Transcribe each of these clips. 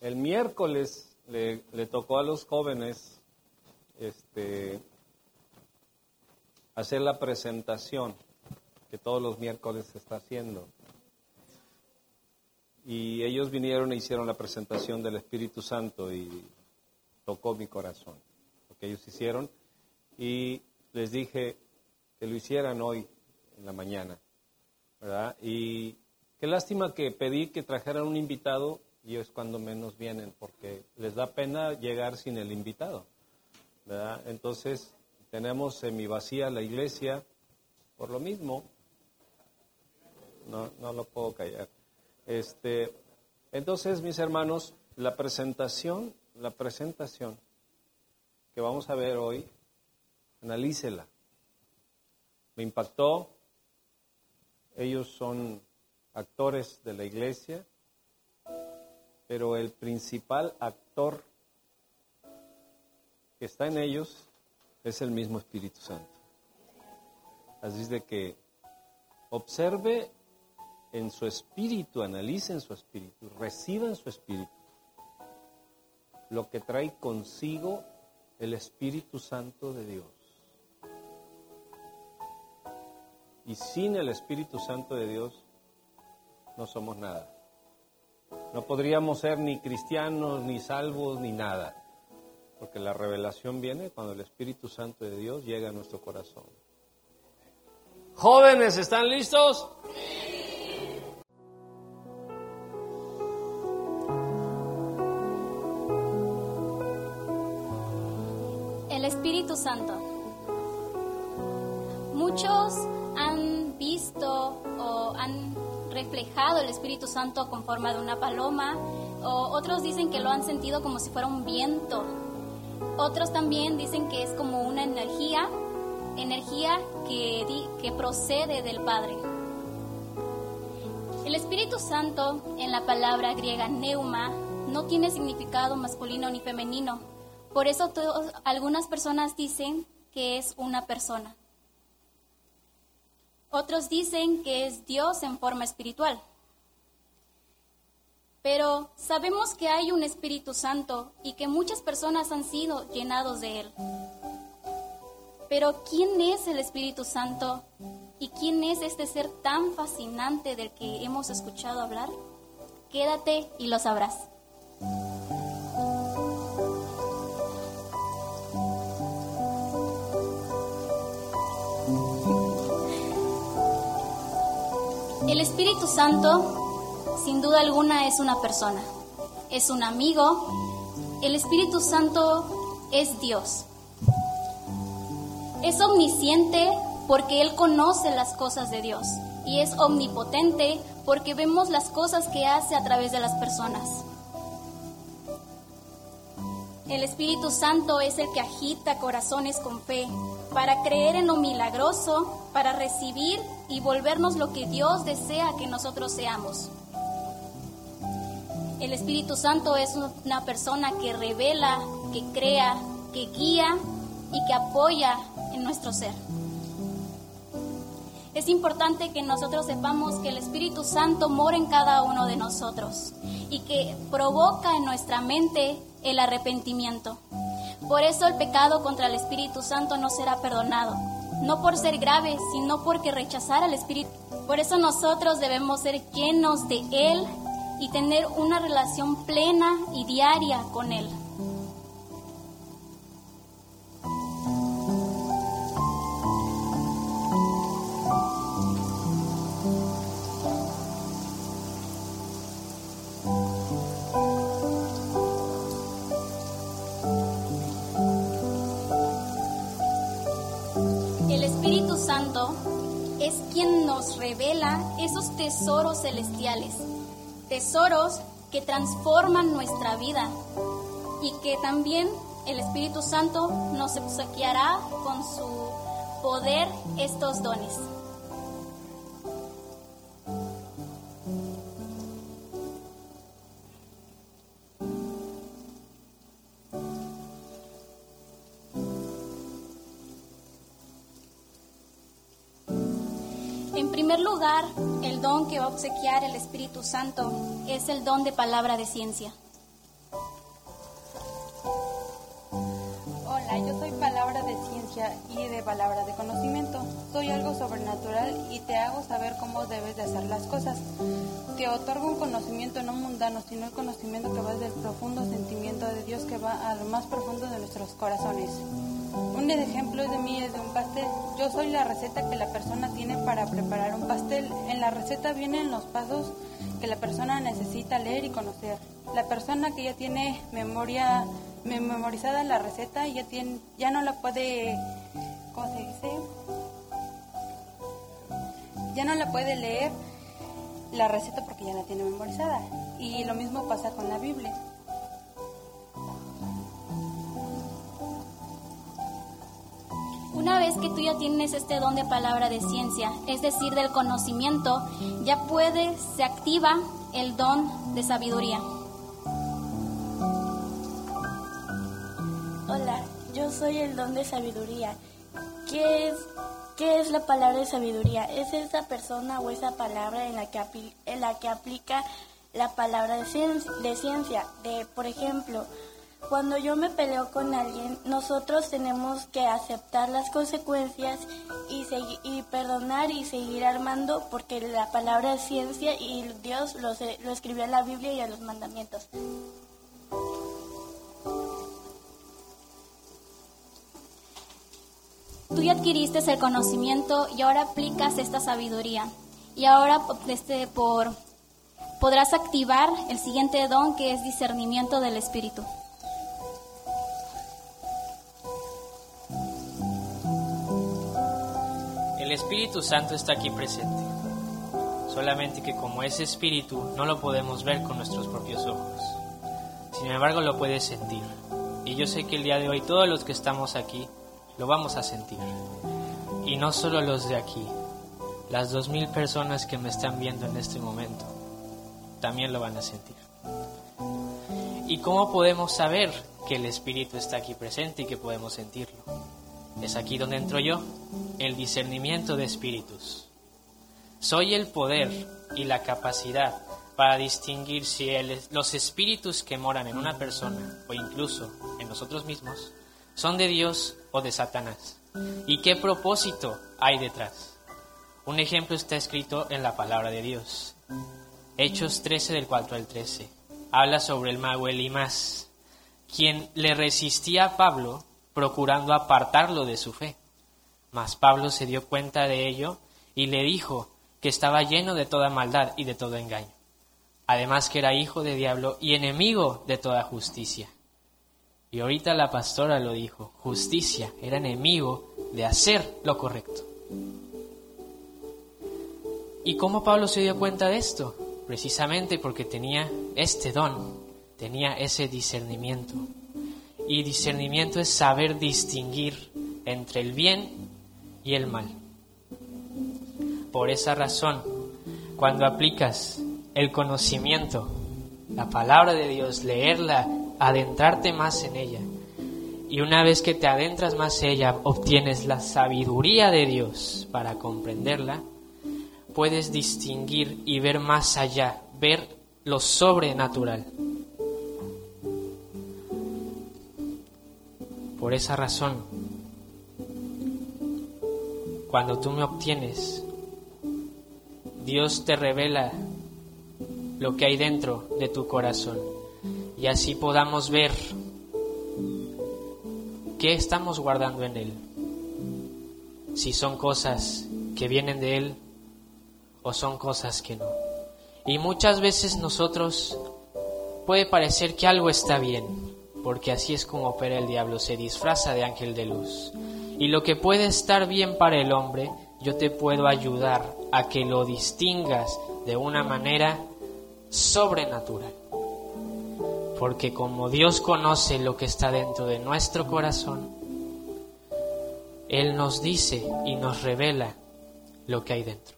el miércoles le, tocó a los jóvenes este, hacer la presentación que todos los miércoles se está haciendo. Y ellos vinieron e hicieron la presentación del Espíritu Santo y tocó mi corazón, lo que ellos hicieron. Y les dije que lo hicieran hoy en la mañana, ¿verdad? Y qué lástima que pedí que trajeran un invitado y es cuando menos vienen, porque les da pena llegar sin el invitado, ¿verdad? Entonces, tenemos semi vacía la iglesia por lo mismo. No, no lo puedo callar. Este, entonces, mis hermanos, la presentación, la presentación que vamos a ver hoy, analícela. Me impactó. Ellos son actores de la iglesia, pero el principal actor que está en ellos es el mismo Espíritu Santo. Así es de que observe en su espíritu, analice en su espíritu, reciba en su espíritu lo que trae consigo el Espíritu Santo de Dios. Y sin el Espíritu Santo de Dios no somos nada. No podríamos ser ni cristianos, ni salvos, ni nada. Porque la revelación viene cuando el Espíritu Santo de Dios llega a nuestro corazón. Jóvenes, ¿están listos? El Espíritu Santo. Muchos han visto o han reflejado el Espíritu Santo con forma de una paloma, o otros dicen que lo han sentido como si fuera un viento otros también dicen que es como una energía, energía que, que procede del Padre. El Espíritu Santo en la palabra griega neuma no tiene significado masculino ni femenino. Por eso algunas personas dicen que es una persona. Otros dicen que es Dios en forma espiritual. Pero sabemos que hay un Espíritu Santo y que muchas personas han sido llenados de Él. Pero ¿quién es el Espíritu Santo? ¿Y quién es este ser tan fascinante del que hemos escuchado hablar? Quédate y lo sabrás. El Espíritu Santo sin duda alguna es una persona, es un amigo. El Espíritu Santo es Dios. Es omnisciente porque Él conoce las cosas de Dios y es omnipotente porque vemos las cosas que hace a través de las personas. El Espíritu Santo es el que agita corazones con fe para creer en lo milagroso, para recibir y volvernos lo que Dios desea que nosotros seamos. El Espíritu Santo es una persona que revela, que crea, que guía y que apoya en nuestro ser. Es importante que nosotros sepamos que el Espíritu Santo mora en cada uno de nosotros y que provoca en nuestra mente el arrepentimiento. Por eso el pecado contra el Espíritu Santo no será perdonado, no por ser grave, sino porque rechazar al Espíritu. Por eso nosotros debemos ser llenos de Él y tener una relación plena y diaria con Él. Es quien nos revela esos tesoros celestiales tesoros que transforman nuestra vida y que también el Espíritu Santo nos obsequiará con su poder estos dones. primer lugar, el don que va a obsequiar el Espíritu Santo es el don de palabra de ciencia. Hola, yo soy palabra de ciencia y de palabra de conocimiento. Soy algo sobrenatural y te hago saber cómo debes de hacer las cosas. Te otorgo un conocimiento no mundano, sino el conocimiento que va del profundo sentimiento de Dios que va a lo más profundo de nuestros corazones. Un ejemplo de mí es de un pastel. Yo soy la receta que la persona tiene para preparar un pastel. En la receta vienen los pasos que la persona necesita leer y conocer. La persona que ya tiene memoria memorizada la receta ya tiene ya no la puede ¿cómo se dice? Ya no la puede leer la receta porque ya la tiene memorizada. Y lo mismo pasa con la Biblia. Una vez que tú ya tienes este don de palabra de ciencia, es decir, del conocimiento, ya puede, se activa el don de sabiduría. Hola, yo soy el don de sabiduría. ¿Qué es, qué es la palabra de sabiduría? Es esa persona o esa palabra en la que, en la que aplica la palabra de de ciencia. De, por ejemplo, cuando yo me peleo con alguien, nosotros tenemos que aceptar las consecuencias y, y perdonar y seguir armando porque la palabra es ciencia y Dios lo, escribió en la Biblia y en los mandamientos. Tú ya adquiriste el conocimiento y ahora aplicas esta sabiduría. Y ahora este, por, podrás activar el siguiente don que es discernimiento del Espíritu. El Espíritu Santo está aquí presente, solamente que como es Espíritu no lo podemos ver con nuestros propios ojos. Sin embargo lo puedes sentir. Y yo sé que el día de hoy todos los que estamos aquí lo vamos a sentir. Y no solo los de aquí, las dos mil personas que me están viendo en este momento también lo van a sentir. ¿Y cómo podemos saber que el Espíritu está aquí presente y que podemos sentirlo? Es aquí donde entro yo, el discernimiento de espíritus. Soy el poder y la capacidad para distinguir si los espíritus que moran en una persona o incluso en nosotros mismos son de Dios o de Satanás y qué propósito hay detrás. Un ejemplo está escrito en la palabra de Dios. Hechos 13 del 4 al 13. Habla sobre el mago Elimás, quien le resistía a Pablo procurando apartarlo de su fe. Mas Pablo se dio cuenta de ello y le dijo que estaba lleno de toda maldad y de todo engaño. Además que era hijo de diablo y enemigo de toda justicia. Y ahorita la pastora lo dijo, justicia, era enemigo de hacer lo correcto. ¿Y cómo Pablo se dio cuenta de esto? Precisamente porque tenía este don, tenía ese discernimiento. Y discernimiento es saber distinguir entre el bien y el mal. Por esa razón, cuando aplicas el conocimiento, la palabra de Dios, leerla, adentrarte más en ella, y una vez que te adentras más en ella, obtienes la sabiduría de Dios para comprenderla, puedes distinguir y ver más allá, ver lo sobrenatural. Por esa razón, cuando tú me obtienes, Dios te revela lo que hay dentro de tu corazón y así podamos ver qué estamos guardando en Él. Si son cosas que vienen de Él o son cosas que no. Y muchas veces nosotros puede parecer que algo está bien, porque así es como opera el diablo, se disfraza de ángel de luz. Y lo que puede estar bien para el hombre, yo te puedo ayudar a que lo distingas de una manera sobrenatural. Porque como Dios conoce lo que está dentro de nuestro corazón, Él nos dice y nos revela lo que hay dentro.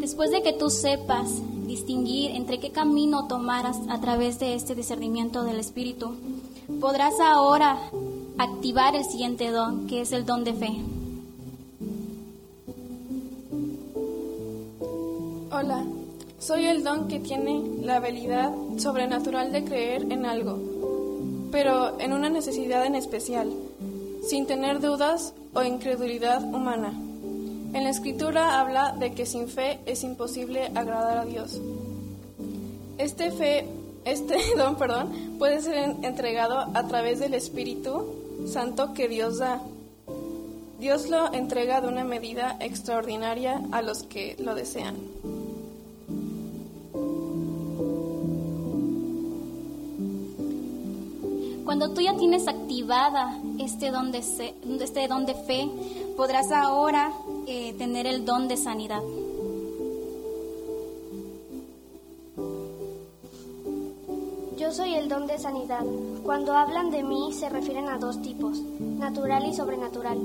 Después de que tú sepas distinguir entre qué camino tomarás a través de este discernimiento del Espíritu, podrás ahora activar el siguiente don, que es el don de fe. Hola, Soy el don que tiene la habilidad sobrenatural de creer en algo, pero en una necesidad en especial, sin tener dudas o incredulidad humana. En la escritura habla de que sin fe es imposible agradar a Dios. Este fe, este don, perdón, puede ser entregado a través del Espíritu Santo que Dios da. Dios lo entrega de una medida extraordinaria a los que lo desean. Cuando tú ya tienes activada este don de, este don de fe, podrás ahora eh, tener el don de sanidad. Yo soy el don de sanidad. Cuando hablan de mí se refieren a dos tipos, natural y sobrenatural.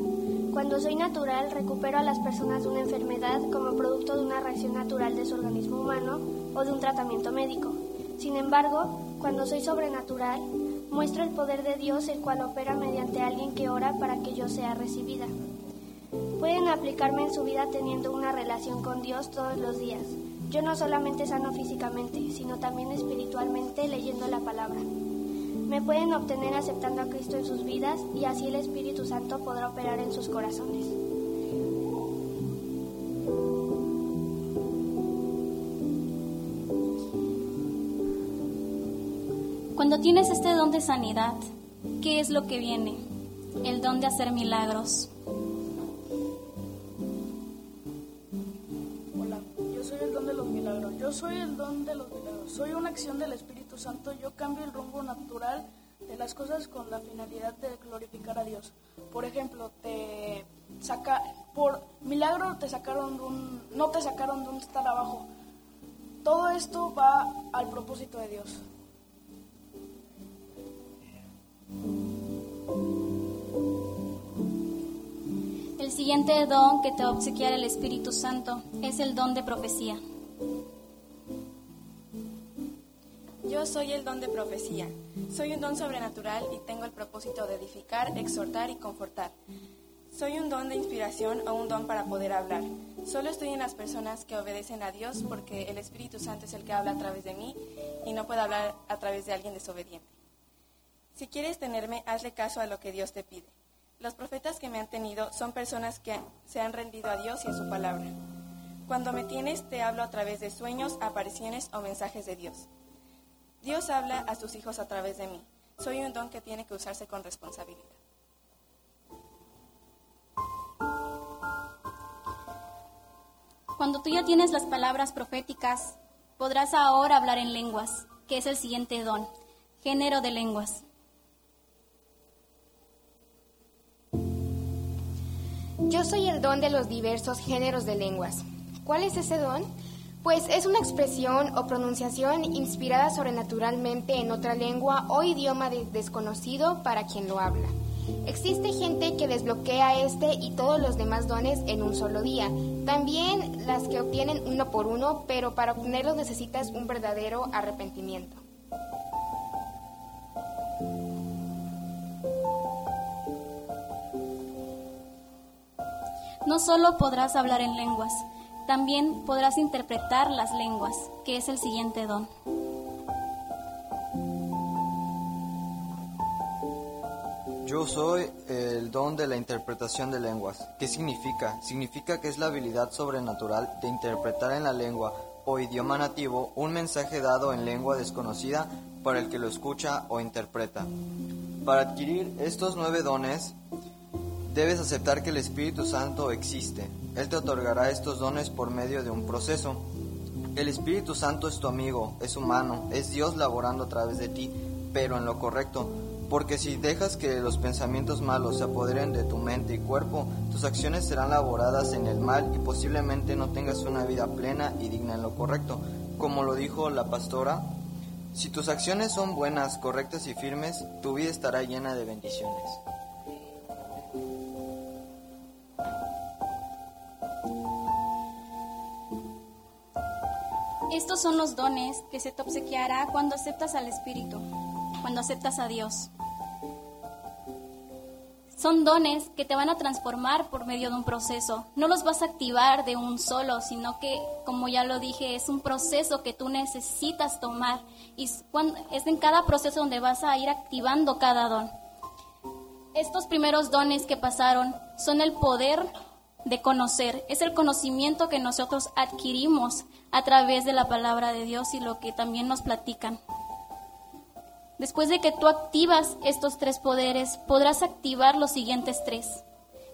Cuando soy natural recupero a las personas de una enfermedad como producto de una reacción natural de su organismo humano o de un tratamiento médico. Sin embargo, cuando soy sobrenatural, muestro el poder de Dios el cual opera mediante alguien que ora para que yo sea recibida. Pueden aplicarme en su vida teniendo una relación con Dios todos los días. Yo no solamente sano físicamente, sino también espiritualmente leyendo la palabra. Me pueden obtener aceptando a Cristo en sus vidas y así el Espíritu Santo podrá operar en sus corazones. Cuando tienes este don de sanidad, ¿qué es lo que viene? El don de hacer milagros. Soy el don de los milagros. Yo soy el don de los milagros. Soy una acción del Espíritu Santo. Yo cambio el rumbo natural de las cosas con la finalidad de glorificar a Dios. Por ejemplo, te saca por milagro te sacaron de un no te sacaron de un estar abajo. Todo esto va al propósito de Dios. El siguiente don que te va a obsequiar el Espíritu Santo es el don de profecía. Yo soy el don de profecía. Soy un don sobrenatural y tengo el propósito de edificar, exhortar y confortar. Soy un don de inspiración o un don para poder hablar. Solo estoy en las personas que obedecen a Dios porque el Espíritu Santo es el que habla a través de mí y no puedo hablar a través de alguien desobediente. Si quieres tenerme, hazle caso a lo que Dios te pide. Los profetas que me han tenido son personas que se han rendido a Dios y a su palabra. Cuando me tienes, te hablo a través de sueños, apariciones o mensajes de Dios. Dios habla a sus hijos a través de mí. Soy un don que tiene que usarse con responsabilidad. Cuando tú ya tienes las palabras proféticas, podrás ahora hablar en lenguas, que es el siguiente don, género de lenguas. Yo soy el don de los diversos géneros de lenguas. ¿Cuál es ese don? Pues es una expresión o pronunciación inspirada sobrenaturalmente en otra lengua o idioma desconocido para quien lo habla. Existe gente que desbloquea este y todos los demás dones en un solo día. También las que obtienen uno por uno, pero para obtenerlos necesitas un verdadero arrepentimiento. No solo podrás hablar en lenguas, también podrás interpretar las lenguas, que es el siguiente don. Yo soy el don de la interpretación de lenguas. ¿Qué significa? Significa que es la habilidad sobrenatural de interpretar en la lengua o idioma nativo un mensaje dado en lengua desconocida para el que lo escucha o interpreta. Para adquirir estos nueve dones, Debes aceptar que el Espíritu Santo existe. Él te otorgará estos dones por medio de un proceso. El Espíritu Santo es tu amigo, es humano, es Dios laborando a través de ti, pero en lo correcto. Porque si dejas que los pensamientos malos se apoderen de tu mente y cuerpo, tus acciones serán laboradas en el mal y posiblemente no tengas una vida plena y digna en lo correcto. Como lo dijo la pastora, si tus acciones son buenas, correctas y firmes, tu vida estará llena de bendiciones. Estos son los dones que se te obsequiará cuando aceptas al Espíritu, cuando aceptas a Dios. Son dones que te van a transformar por medio de un proceso. No los vas a activar de un solo, sino que, como ya lo dije, es un proceso que tú necesitas tomar. Y es en cada proceso donde vas a ir activando cada don. Estos primeros dones que pasaron son el poder de conocer, es el conocimiento que nosotros adquirimos a través de la palabra de Dios y lo que también nos platican. Después de que tú activas estos tres poderes, podrás activar los siguientes tres,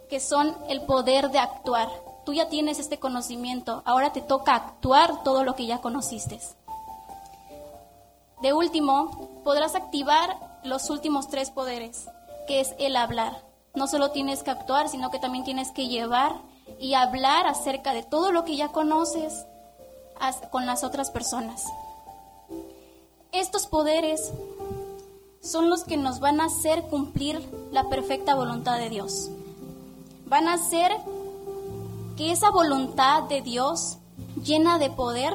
que son el poder de actuar. Tú ya tienes este conocimiento, ahora te toca actuar todo lo que ya conociste. De último, podrás activar los últimos tres poderes, que es el hablar. No solo tienes que actuar, sino que también tienes que llevar y hablar acerca de todo lo que ya conoces con las otras personas. Estos poderes son los que nos van a hacer cumplir la perfecta voluntad de Dios. Van a hacer que esa voluntad de Dios llena de poder,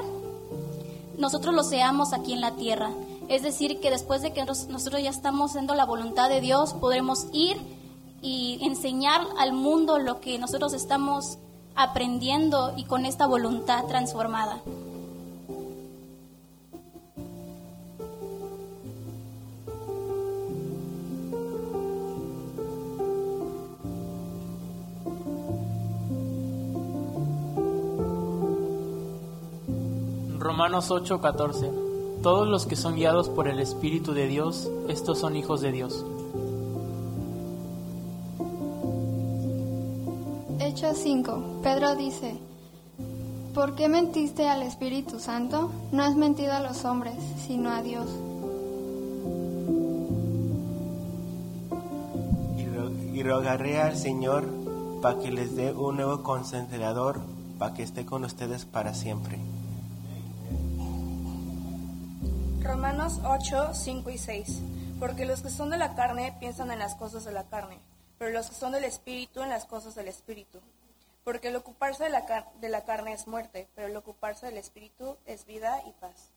nosotros lo seamos aquí en la tierra. Es decir, que después de que nosotros ya estamos haciendo la voluntad de Dios, podremos ir y enseñar al mundo lo que nosotros estamos aprendiendo y con esta voluntad transformada. Romanos 8:14 Todos los que son guiados por el Espíritu de Dios, estos son hijos de Dios. 5. Pedro dice, ¿por qué mentiste al Espíritu Santo? No has mentido a los hombres, sino a Dios. Y, rogaré al Señor para que les dé un nuevo concentrador para que esté con ustedes para siempre. Romanos 8, 5 y 6. Porque los que son de la carne piensan en las cosas de la carne, pero los que son del Espíritu en las cosas del Espíritu. Porque el ocuparse de la, de la carne es muerte, pero el ocuparse del Espíritu es vida y paz.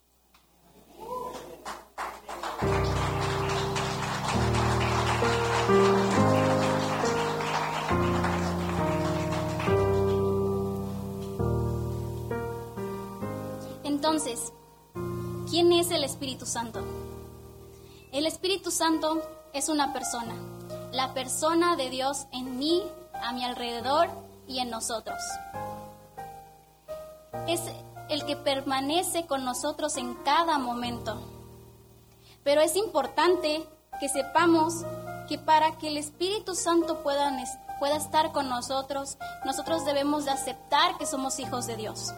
Entonces, ¿Quién es el Espíritu Santo? El Espíritu Santo es una persona, la persona de Dios en mí, a mi alrededor y en nosotros. Es el que permanece con nosotros en cada momento. Pero es importante que sepamos que para que el Espíritu Santo pueda, pueda estar con nosotros, nosotros debemos de aceptar que somos hijos de Dios.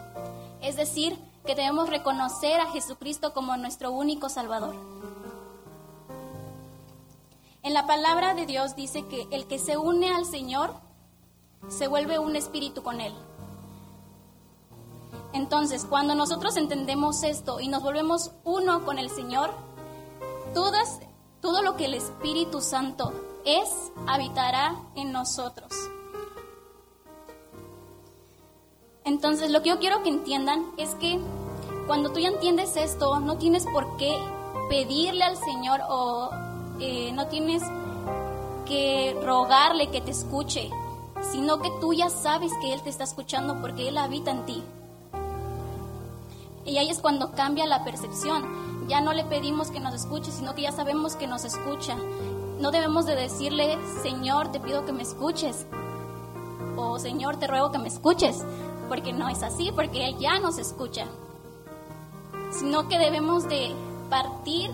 Es decir, que debemos reconocer a Jesucristo como nuestro único Salvador. En la palabra de Dios dice que el que se une al Señor se vuelve un espíritu con Él. Entonces, cuando nosotros entendemos esto y nos volvemos uno con el Señor, todas, todo lo que el Espíritu Santo es, habitará en nosotros. Entonces, lo que yo quiero que entiendan es que cuando tú ya entiendes esto, no tienes por qué pedirle al Señor o eh, no tienes que rogarle que te escuche, sino que tú ya sabes que Él te está escuchando porque Él habita en ti. Y ahí es cuando cambia la percepción. Ya no le pedimos que nos escuche, sino que ya sabemos que nos escucha. No debemos de decirle, Señor, te pido que me escuches. O Señor, te ruego que me escuches porque no es así, porque Él ya nos escucha, sino que debemos de partir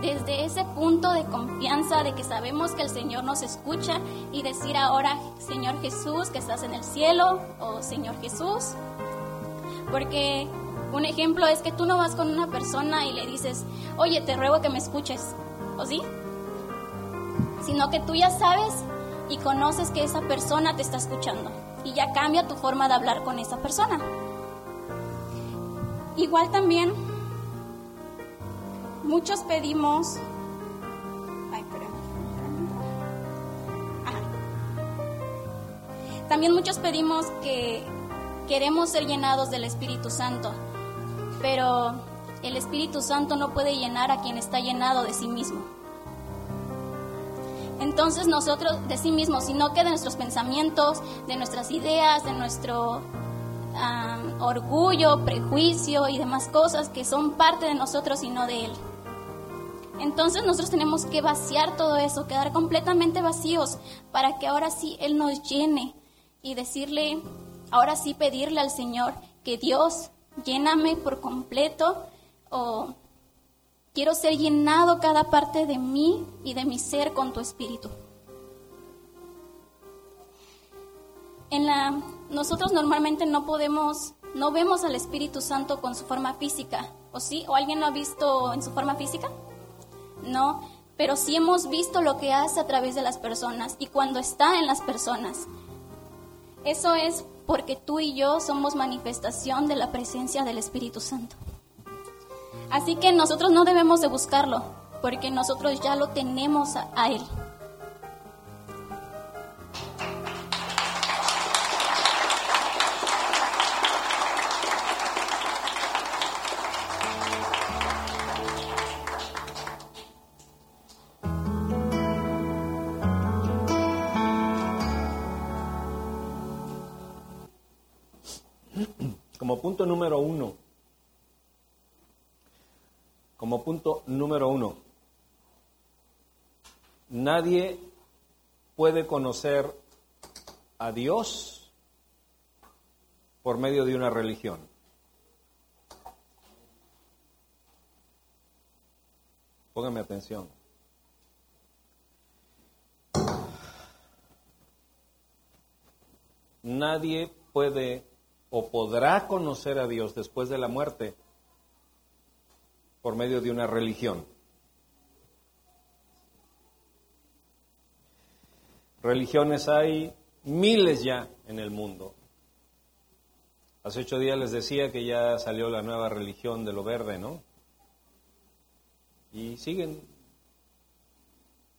desde ese punto de confianza de que sabemos que el Señor nos escucha y decir ahora, Señor Jesús, que estás en el cielo, o Señor Jesús, porque un ejemplo es que tú no vas con una persona y le dices, oye, te ruego que me escuches, ¿o sí? Sino que tú ya sabes y conoces que esa persona te está escuchando y ya cambia tu forma de hablar con esa persona. Igual también, muchos pedimos... También muchos pedimos que queremos ser llenados del Espíritu Santo, pero el Espíritu Santo no puede llenar a quien está llenado de sí mismo. entonces nosotros de sí mismos, sino que de nuestros pensamientos, de nuestras ideas, de nuestro orgullo, prejuicio y demás cosas que son parte de nosotros y no de Él. Entonces nosotros tenemos que vaciar todo eso, quedar completamente vacíos para que ahora sí Él nos llene y decirle, ahora sí pedirle al Señor que Dios lléname por completo o quiero ser llenado cada parte de mí y de mi ser con tu espíritu. En la, nosotros normalmente no podemos, no vemos al Espíritu Santo con su forma física, ¿o sí? ¿O alguien lo ha visto en su forma física? No, pero sí hemos visto lo que hace a través de las personas y cuando está en las personas. Eso es porque tú y yo somos manifestación de la presencia del Espíritu Santo. Así que nosotros no debemos de buscarlo, porque nosotros ya lo tenemos a, a Él. Como punto número uno, como punto número uno, nadie puede conocer a Dios por medio de una religión. Póngame atención. Nadie puede o podrá conocer a Dios después de la muerte por medio de una religión. Religiones hay miles ya en el mundo. Hace ocho días les decía que ya salió la nueva religión de lo verde, ¿no? Y siguen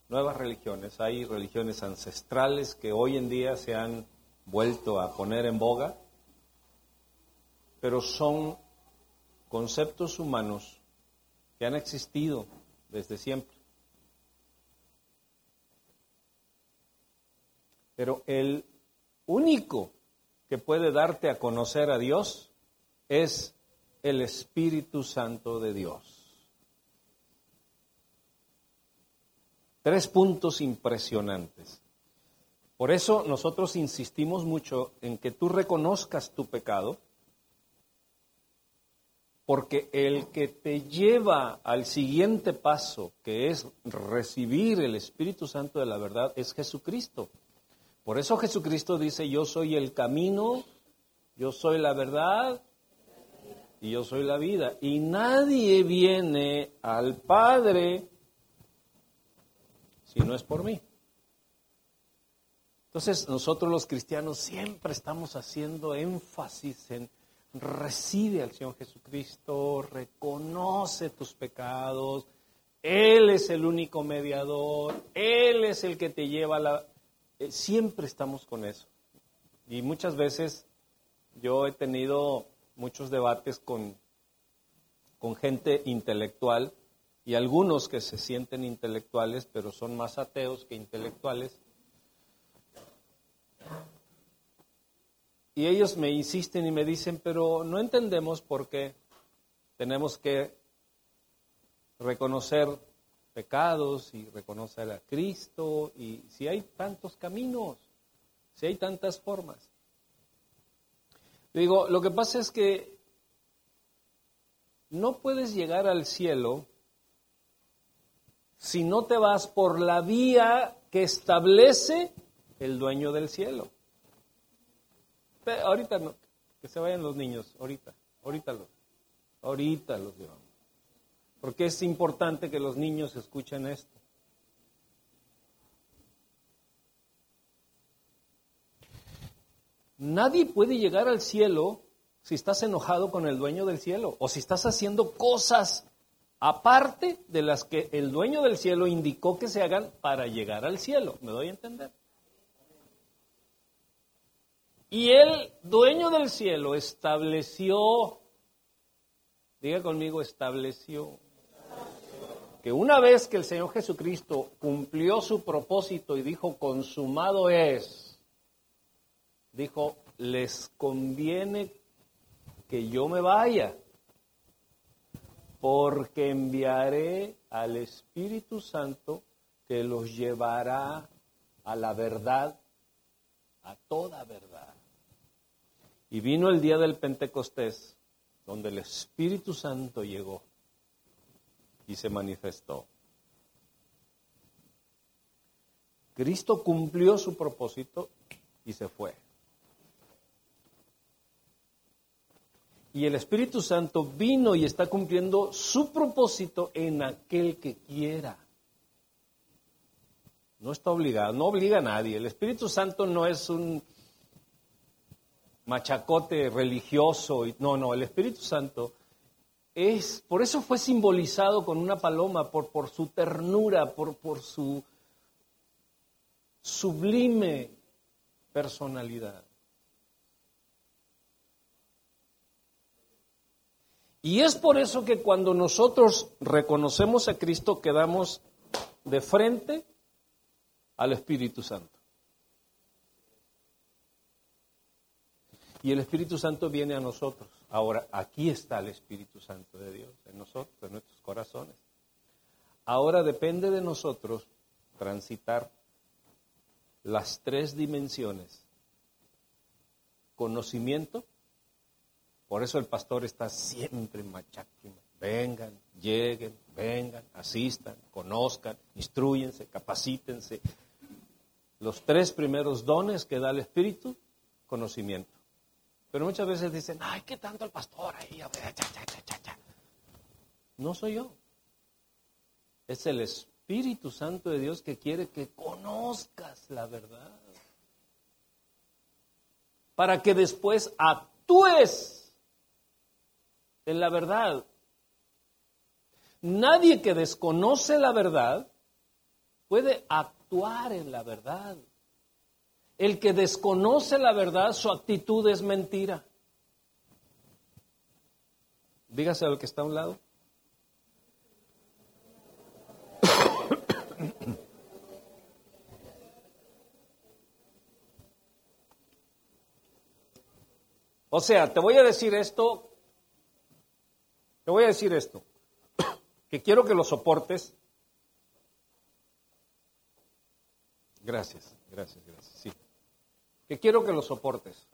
nuevas religiones. Hay religiones ancestrales que hoy en día se han vuelto a poner en boga, pero son conceptos humanos que han existido desde siempre. Pero el único que puede darte a conocer a Dios es el Espíritu Santo de Dios. Tres puntos impresionantes. Por eso nosotros insistimos mucho en que tú reconozcas tu pecado, porque el que te lleva al siguiente paso, que es recibir el Espíritu Santo de la verdad, es Jesucristo. Por eso Jesucristo dice, yo soy el camino, yo soy la verdad y yo soy la vida. Y nadie viene al Padre si no es por mí. Entonces nosotros los cristianos siempre estamos haciendo énfasis en recibe al Señor Jesucristo, reconoce tus pecados, Él es el único mediador, Él es el que te lleva a la... Eh, siempre estamos con eso. Y muchas veces yo he tenido muchos debates con, con gente intelectual y algunos que se sienten intelectuales, pero son más ateos que intelectuales. Y ellos me insisten y me dicen, pero no entendemos por qué tenemos que reconocer pecados y reconocer a Cristo y si hay tantos caminos, si hay tantas formas. Digo, lo que pasa es que no puedes llegar al cielo si no te vas por la vía que establece el dueño del cielo. Ahorita no, que se vayan los niños, ahorita, ahorita los, ahorita los llevamos. Porque es importante que los niños escuchen esto. Nadie puede llegar al cielo si estás enojado con el dueño del cielo o si estás haciendo cosas aparte de las que el dueño del cielo indicó que se hagan para llegar al cielo. ¿Me doy a entender? Y el dueño del cielo estableció, diga conmigo, estableció que una vez que el Señor Jesucristo cumplió su propósito y dijo, consumado es, dijo, les conviene que yo me vaya, porque enviaré al Espíritu Santo que los llevará a la verdad, a toda verdad. Y vino el día del Pentecostés, donde el Espíritu Santo llegó y se manifestó. Cristo cumplió su propósito y se fue. Y el Espíritu Santo vino y está cumpliendo su propósito en aquel que quiera. No está obligado, no obliga a nadie. El Espíritu Santo no es un machacote religioso. No, no, el Espíritu Santo es, por eso fue simbolizado con una paloma, por, por su ternura, por, por su sublime personalidad. Y es por eso que cuando nosotros reconocemos a Cristo quedamos de frente al Espíritu Santo. Y el Espíritu Santo viene a nosotros. Ahora, aquí está el Espíritu Santo de Dios, en nosotros, en nuestros corazones. Ahora depende de nosotros transitar las tres dimensiones. Conocimiento, por eso el pastor está siempre machaquín. Vengan, lleguen, vengan, asistan, conozcan, instruyense, capacítense. Los tres primeros dones que da el Espíritu, conocimiento. Pero muchas veces dicen, ay, ¿qué tanto el pastor ahí? No soy yo. Es el Espíritu Santo de Dios que quiere que conozcas la verdad. Para que después actúes en la verdad. Nadie que desconoce la verdad puede actuar en la verdad. El que desconoce la verdad, su actitud es mentira. Dígase al que está a un lado. O sea, te voy a decir esto te voy a decir esto, que quiero que lo soportes. Gracias, gracias, gracias. Sí. Que quiero que lo soportes.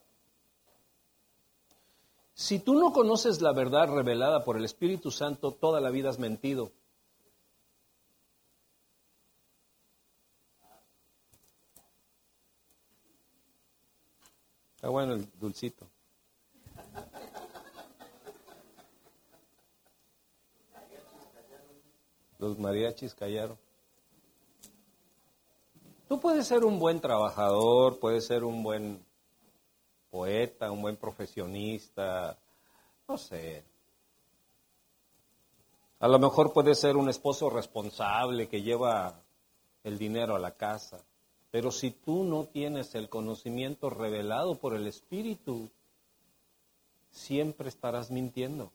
Si tú no conoces la verdad revelada por el Espíritu Santo, toda la vida has mentido. Está bueno el dulcito. Los mariachis callaron. Tú puedes ser un buen trabajador, puedes ser un buen poeta, un buen profesionista, no sé. A lo mejor puedes ser un esposo responsable que lleva el dinero a la casa. Pero si tú no tienes el conocimiento revelado por el Espíritu, siempre estarás mintiendo,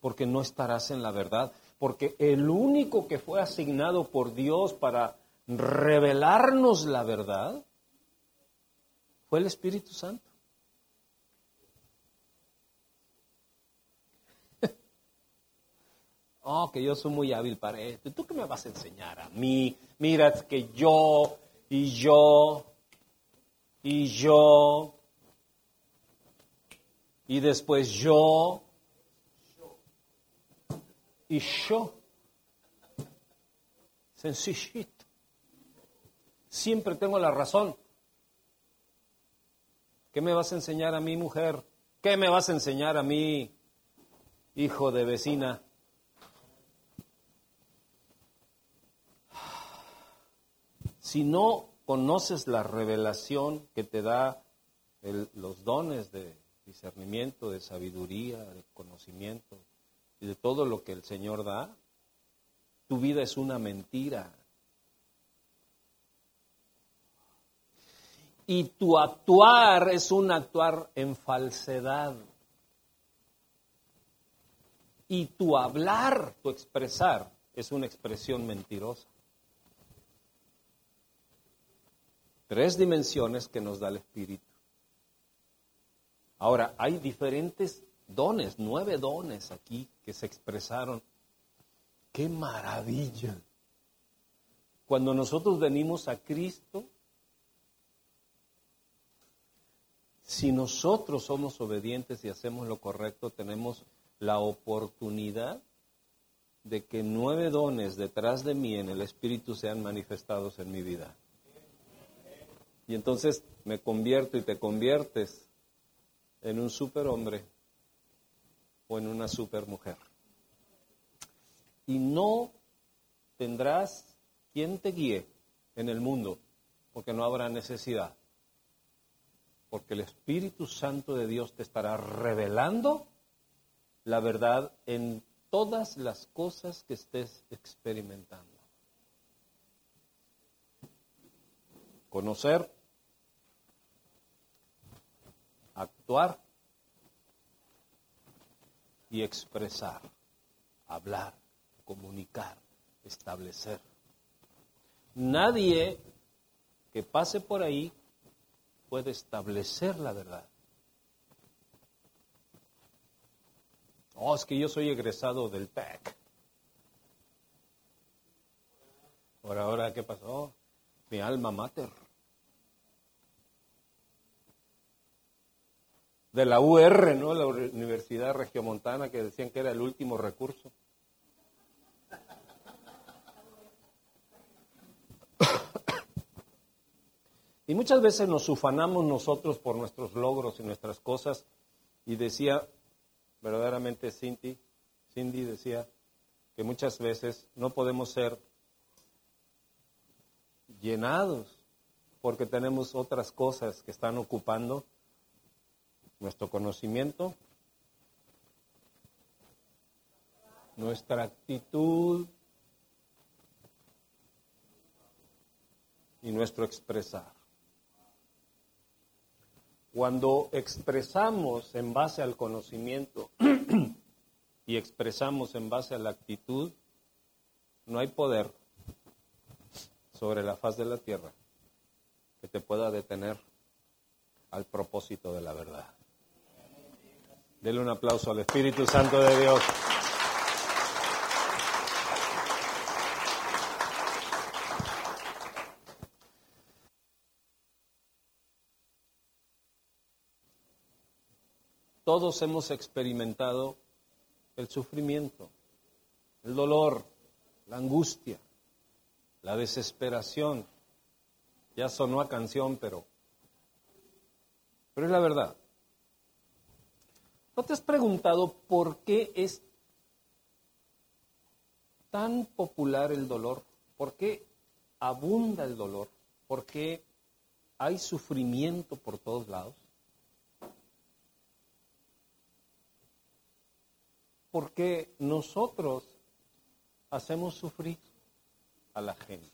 porque no estarás en la verdad porque el único que fue asignado por Dios para revelarnos la verdad fue el Espíritu Santo. oh, que yo soy muy hábil para esto. ¿Tú qué me vas a enseñar a mí? Mira, que yo y yo y yo y después yo y yo. Sencillito. Siempre tengo la razón. ¿Qué me vas a enseñar a mí, mujer? ¿Qué me vas a enseñar a mí, hijo de vecina? Si no conoces la revelación que te da los dones de discernimiento, de sabiduría, de conocimiento, y de todo lo que el Señor da, tu vida es una mentira. Y tu actuar es un actuar en falsedad. Y tu hablar, tu expresar, es una expresión mentirosa. Tres dimensiones que nos da el Espíritu. Ahora, hay diferentes dones, nueve dones aquí que se expresaron. ¡Qué maravilla! Cuando nosotros venimos a Cristo, si nosotros somos obedientes y hacemos lo correcto, tenemos la oportunidad de que nueve dones detrás de mí en el Espíritu sean manifestados en mi vida. Y entonces me convierto y te conviertes en un superhombre o en una supermujer. Y no tendrás quien te guíe en el mundo, porque no habrá necesidad. Porque el Espíritu Santo de Dios te estará revelando la verdad en todas las cosas que estés experimentando. Conocer, actuar y expresar, hablar, comunicar, establecer. Nadie que pase por ahí puede establecer la verdad. Oh, es que yo soy egresado del TEC. Por ahora, ¿qué pasó? Mi alma mater. De la UR, ¿no? La Universidad Regiomontana, que decían que era el último recurso. Y muchas veces nos ufanamos nosotros por nuestros logros y nuestras cosas. Y decía, verdaderamente Cindy, Cindy decía que muchas veces no podemos ser llenados porque tenemos otras cosas que están ocupando nuestro conocimiento, nuestra actitud y nuestro expresar. Cuando expresamos en base al conocimiento y expresamos en base a la actitud, no hay poder sobre la faz de la tierra que te pueda detener al propósito de la verdad. Dele un aplauso al Espíritu Santo de Dios. Todos hemos experimentado el sufrimiento, el dolor, la angustia, la desesperación. Ya sonó a canción, pero, pero es la verdad. ¿No te has preguntado por qué es tan popular el dolor? ¿Por qué abunda el dolor? ¿Por qué hay sufrimiento por todos lados? Porque nosotros hacemos sufrir a la gente.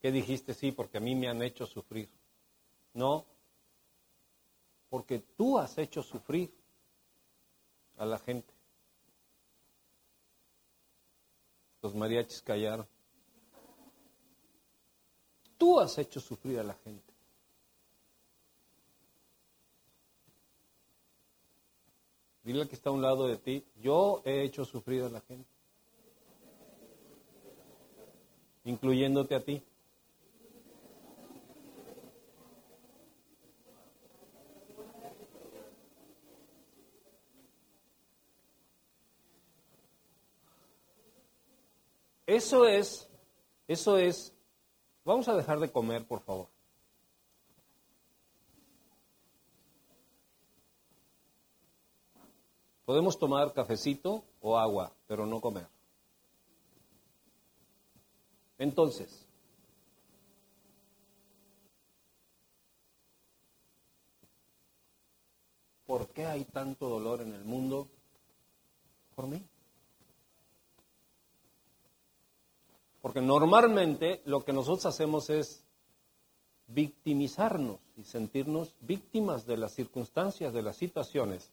¿Qué dijiste? Sí, porque a mí me han hecho sufrir. No, porque tú has hecho sufrir a la gente. Los mariachis callaron. Tú has hecho sufrir a la gente. Dile al que está a un lado de ti, yo he hecho sufrir a la gente, incluyéndote a ti. Eso es, eso es, vamos a dejar de comer, por favor. Podemos tomar cafecito o agua, pero no comer. Entonces, ¿por qué hay tanto dolor en el mundo? Por mí. Porque normalmente lo que nosotros hacemos es victimizarnos y sentirnos víctimas de las circunstancias, de las situaciones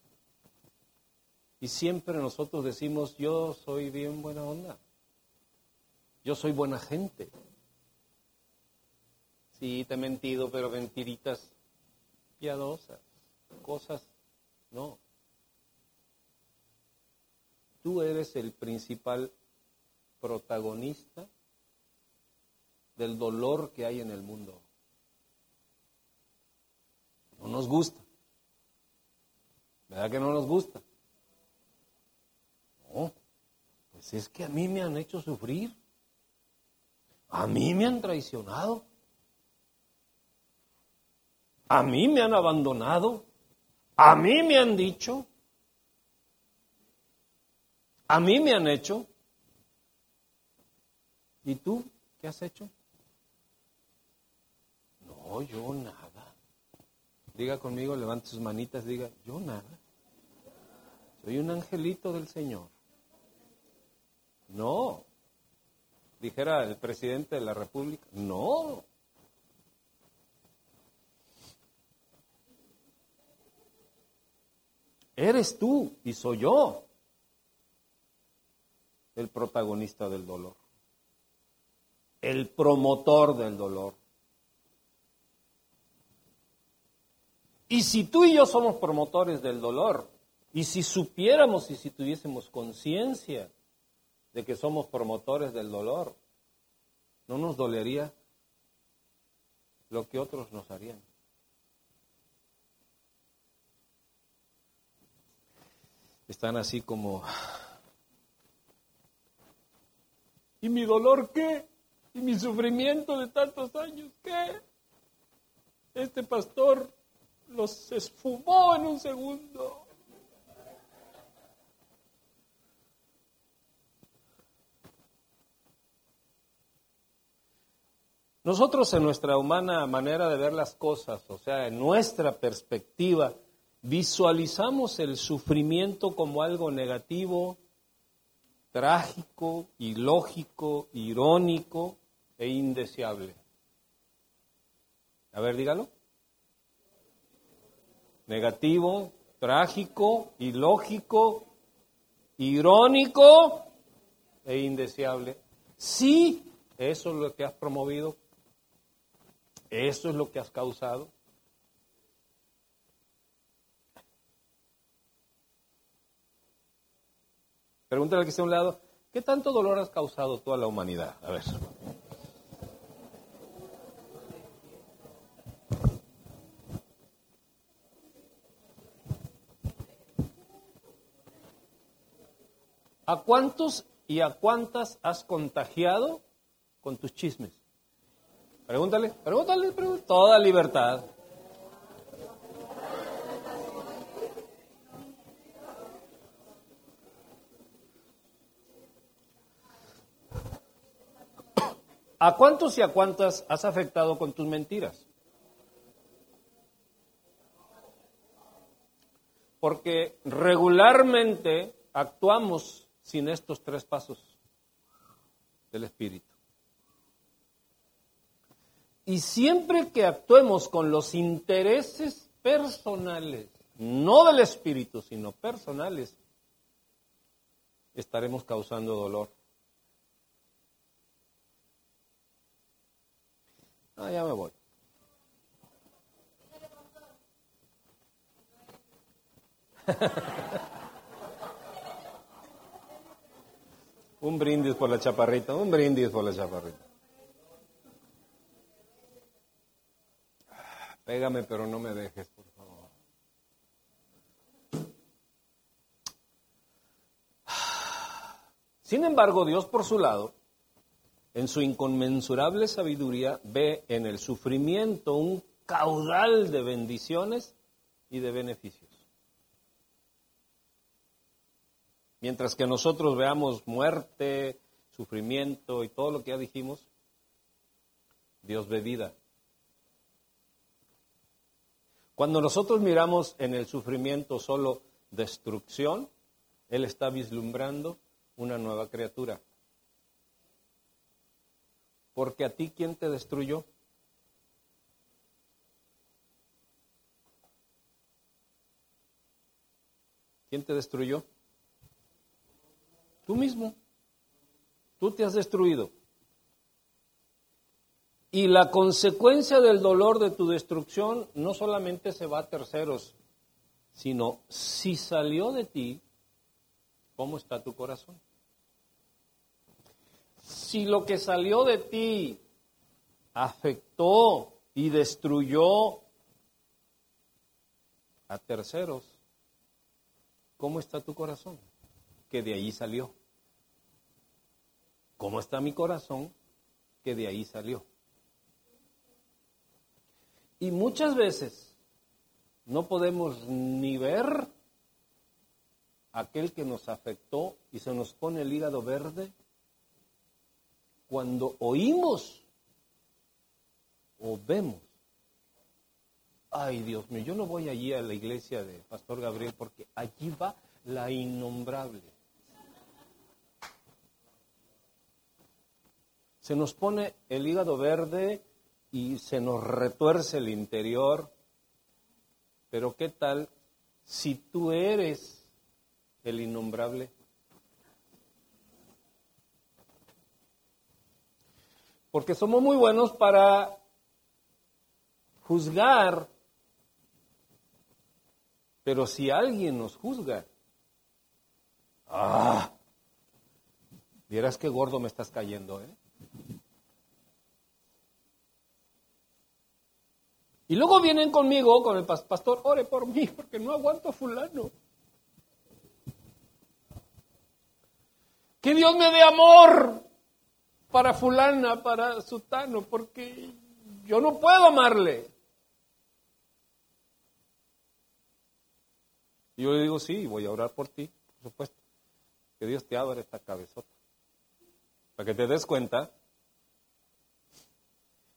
Y siempre nosotros decimos, yo soy bien buena onda. Yo soy buena gente. Sí, te he mentido, pero mentiritas piadosas, cosas, no. Tú eres el principal protagonista del dolor que hay en el mundo. No nos gusta. ¿Verdad que no nos gusta? Pues es que a mí me han hecho sufrir. A mí me han traicionado. A mí me han abandonado. A mí me han dicho. A mí me han hecho. ¿Y tú qué has hecho? No, yo nada. Diga conmigo, levante sus manitas, diga, yo nada. Soy un angelito del Señor. No. Dijera el presidente de la República, no. Eres tú y soy yo el protagonista del dolor, el promotor del dolor. Y si tú y yo somos promotores del dolor, y si supiéramos y si tuviésemos conciencia de que somos promotores del dolor, no nos dolería lo que otros nos harían. Están así como... ¿Y mi dolor qué? ¿Y mi sufrimiento de tantos años qué? Este pastor los esfumó en un segundo. Nosotros en nuestra humana manera de ver las cosas, o sea, en nuestra perspectiva, visualizamos el sufrimiento como algo negativo, trágico, ilógico, irónico e indeseable. A ver, dígalo. Negativo, trágico, ilógico, irónico e indeseable. Sí, eso es lo que has promovido ¿Eso es lo que has causado? Pregúntale al que está a un lado, ¿qué tanto dolor has causado tú a la humanidad? A ver. ¿A cuántos y a cuántas has contagiado con tus chismes? Pregúntale, pregúntale, pregúntale. Toda libertad. ¿A cuántos y a cuántas has afectado con tus mentiras? Porque regularmente actuamos sin estos tres pasos del Espíritu. Y siempre que actuemos con los intereses personales, no del espíritu, sino personales, estaremos causando dolor. Ah, ya me voy. un brindis por la chaparrita, un brindis por la chaparrita. Pégame, pero no me dejes, por favor. Sin embargo, Dios por su lado, en su inconmensurable sabiduría, ve en el sufrimiento un caudal de bendiciones y de beneficios. Mientras que nosotros veamos muerte, sufrimiento y todo lo que ya dijimos, Dios ve vida. Cuando nosotros miramos en el sufrimiento solo destrucción, Él está vislumbrando una nueva criatura. Porque a ti, ¿quién te destruyó? ¿Quién te destruyó? Tú mismo. Tú te has destruido. Y la consecuencia del dolor de tu destrucción no solamente se va a terceros, sino si salió de ti, ¿cómo está tu corazón? Si lo que salió de ti afectó y destruyó a terceros, ¿cómo está tu corazón? Que de ahí salió. ¿Cómo está mi corazón? Que de ahí salió. Y muchas veces no podemos ni ver aquel que nos afectó y se nos pone el hígado verde cuando oímos o vemos. Ay, Dios mío, yo no voy allí a la iglesia de Pastor Gabriel porque allí va la innombrable. Se nos pone el hígado verde y se nos retuerce el interior. Pero ¿qué tal si tú eres el innombrable? Porque somos muy buenos para juzgar, pero si alguien nos juzga, ah, vieras qué gordo me estás cayendo, ¿eh? Y luego vienen conmigo, con el pastor, ore por mí, porque no aguanto a fulano. Que Dios me dé amor para fulana, para sutano, porque yo no puedo amarle. Y yo le digo, sí, voy a orar por ti, por supuesto. Que Dios te abra esta cabezota. Para que te des cuenta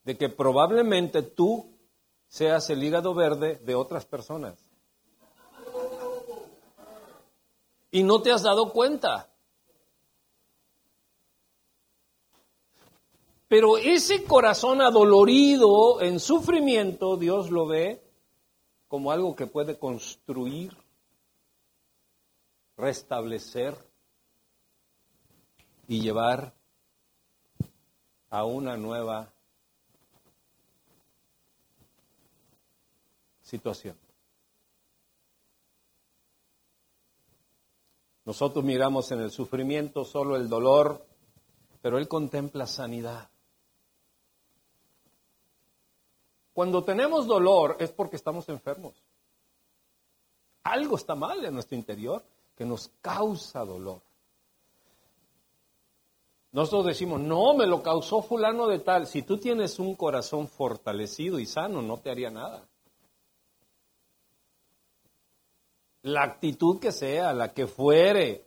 de que probablemente tú seas el hígado verde de otras personas. Y no te has dado cuenta. Pero ese corazón adolorido en sufrimiento, Dios lo ve como algo que puede construir, restablecer y llevar a una nueva situación. Nosotros miramos en el sufrimiento solo el dolor, pero Él contempla sanidad. Cuando tenemos dolor es porque estamos enfermos. Algo está mal en nuestro interior que nos causa dolor. Nosotros decimos, no, me lo causó fulano de tal. Si tú tienes un corazón fortalecido y sano, no te haría nada. La actitud que sea, la que fuere,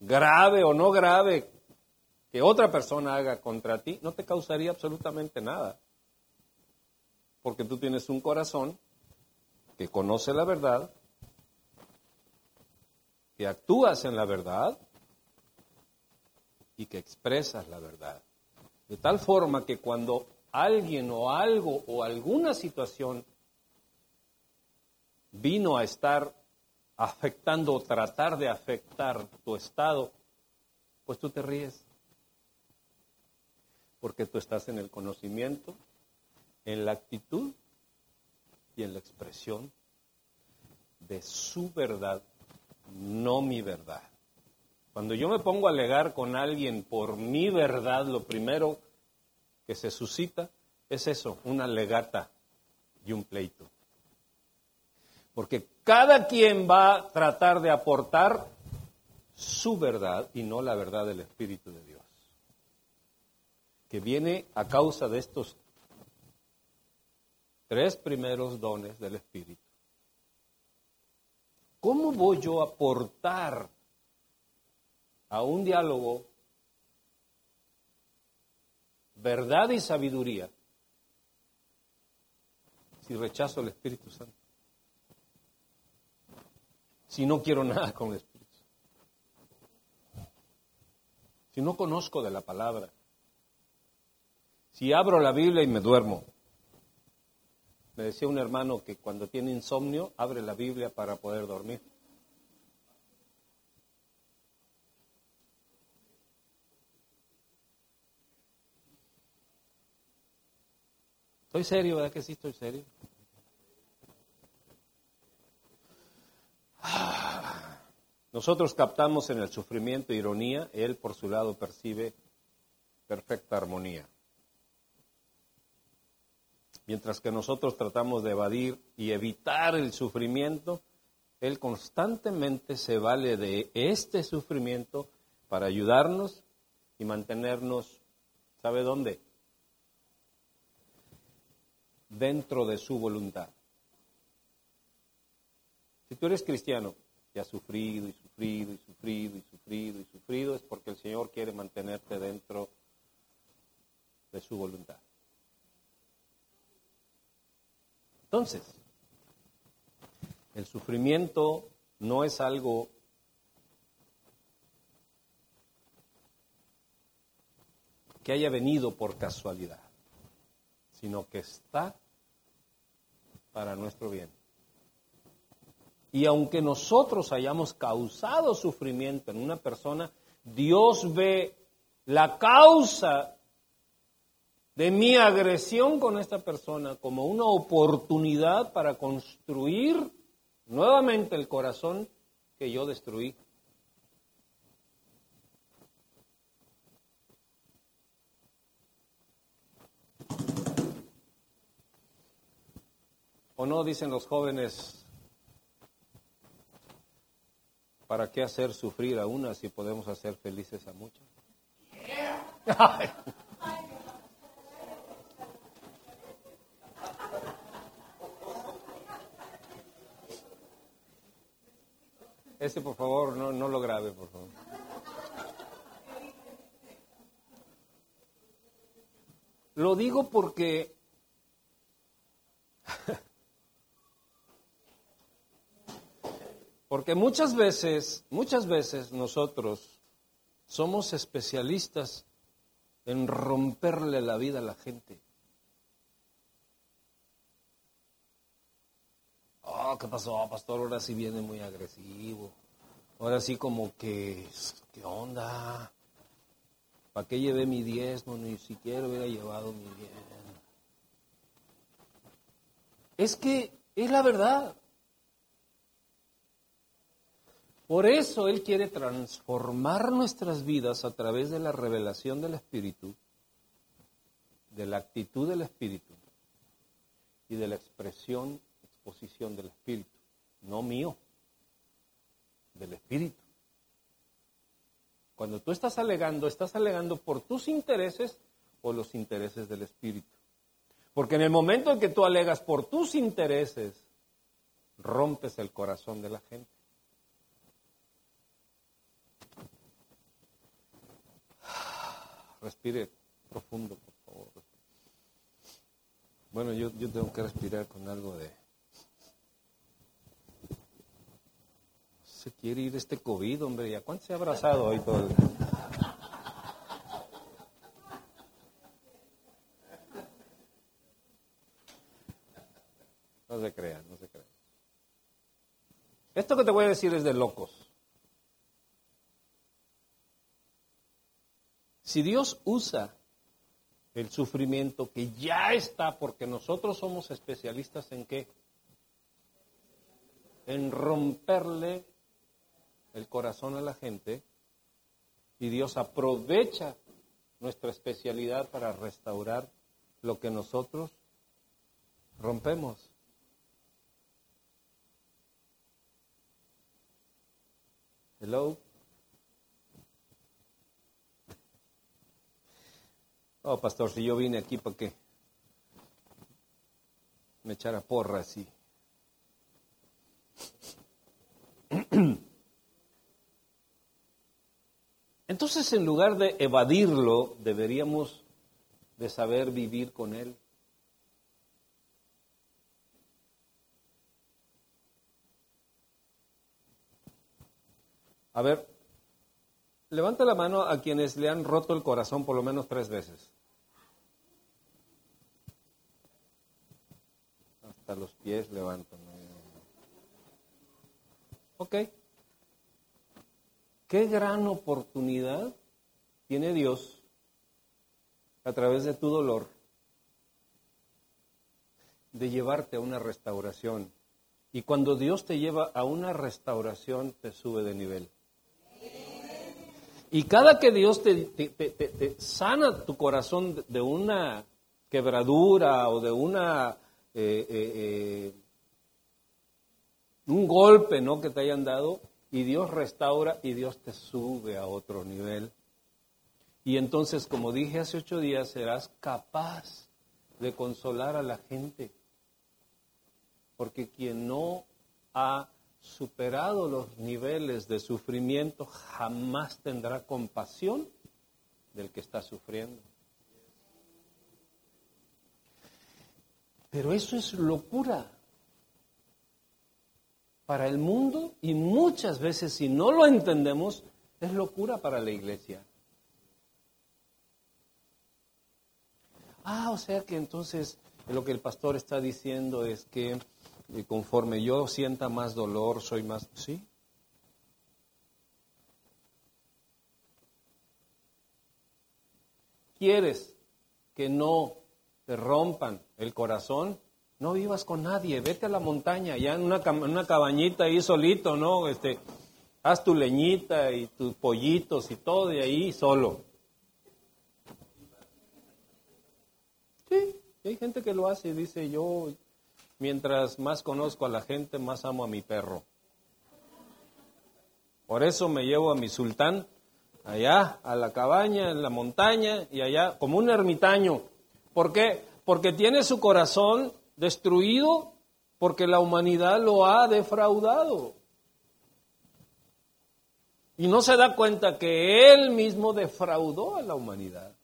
grave o no grave, que otra persona haga contra ti, no te causaría absolutamente nada porque tú tienes un corazón que conoce la verdad, que actúas en la verdad y que expresas la verdad. De tal forma que cuando alguien o algo o alguna situación vino a estar afectando o tratar de afectar tu estado, pues tú te ríes. Porque tú estás en el conocimiento, en la actitud y en la expresión de su verdad, no mi verdad. Cuando yo me pongo a alegar con alguien por mi verdad, lo primero que se suscita es eso, una legata y un pleito. Porque cada quien va a tratar de aportar su verdad y no la verdad del Espíritu de Dios, que viene a causa de estos tres primeros dones del Espíritu. ¿Cómo voy yo a aportar a un diálogo verdad y sabiduría si rechazo el Espíritu Santo? si no quiero nada con el Espíritu? Si no conozco de la palabra, si abro la Biblia y me duermo. Me decía un hermano que cuando tiene insomnio abre la Biblia para poder dormir. Estoy serio, ¿verdad que sí estoy serio? Nosotros captamos en el sufrimiento ironía, él por su lado percibe perfecta armonía. Mientras que nosotros tratamos de evadir y evitar el sufrimiento, él constantemente se vale de este sufrimiento para ayudarnos y mantenernos, ¿sabe dónde? Dentro de su voluntad. Si tú eres cristiano y has sufrido y sufrido y sufrido y sufrido y sufrido, es porque el Señor quiere mantenerte dentro de su voluntad. Entonces, el sufrimiento no es algo que haya venido por casualidad, sino que está para nuestro bien. Y aunque nosotros hayamos causado sufrimiento en una persona, Dios ve la causa de mi agresión con esta persona como una oportunidad para construir nuevamente el corazón que yo destruí. ¿O no dicen los jóvenes, ¿para qué hacer sufrir a una si podemos hacer felices a muchas? Ese, por favor, no, no lo grabe, por favor. Lo digo porque porque muchas veces, muchas veces nosotros somos especialistas en romperle la vida a la gente. Oh, ¿qué pasó, pastor? Ahora sí viene muy agresivo. Ahora sí como que, ¿qué onda? ¿Para qué llevé mi diezmo? Ni siquiera hubiera llevado mi bien. Es que es la verdad. Por eso Él quiere transformar nuestras vidas a través de la revelación del Espíritu, de la actitud del Espíritu y de la expresión, exposición del Espíritu, no mío, del Espíritu. Cuando tú estás alegando, estás alegando por tus intereses o los intereses del Espíritu. Porque en el momento en que tú alegas por tus intereses, rompes el corazón de la gente. Respire profundo, por favor. Bueno, yo, tengo que respirar con algo de... Se quiere ir este COVID, hombre. ¿Ya cuánto se ha abrazado hoy todo el... No se crean, no se crean. Esto que te voy a decir es de locos. Si Dios usa el sufrimiento que ya está, porque nosotros somos especialistas en qué? En romperle el corazón a la gente y Dios aprovecha nuestra especialidad para restaurar lo que nosotros rompemos. Hello. Oh, pastor, si yo vine aquí para que me echara porra así. Entonces, en lugar de evadirlo, deberíamos de saber vivir con él. A ver, levanta la mano a quienes le han roto el corazón por lo menos tres veces. Hasta los pies levantan. Ok. Qué gran oportunidad tiene Dios a través de tu dolor de llevarte a una restauración. Y cuando Dios te lleva a una restauración, te sube de nivel. Y cada que Dios te sana tu corazón de una quebradura o de una eh, eh, eh, un golpe ¿no? que te hayan dado, y Dios restaura y Dios te sube a otro nivel. Y entonces, como dije hace ocho días, serás capaz de consolar a la gente. Porque quien no ha superado los niveles de sufrimiento jamás tendrá compasión del que está sufriendo. Pero eso es locura para el mundo y muchas veces si no lo entendemos es locura para la iglesia. Ah, o sea que entonces lo que el pastor está diciendo es que eh, conforme yo sienta más dolor, soy más... ¿Sí? ¿Quieres que no te rompan el corazón? No vivas con nadie, vete a la montaña, ya en una, en una cabañita ahí solito, ¿no? Este, haz tu leñita y tus pollitos y todo de ahí solo. Sí, hay gente que lo hace y dice, yo mientras más conozco a la gente, más amo a mi perro. Por eso me llevo a mi sultán allá, a la cabaña, en la montaña, y allá, como un ermitaño. ¿Por qué? Porque tiene su corazón destruido porque la humanidad lo ha defraudado. Y no se da cuenta que él mismo defraudó a la humanidad.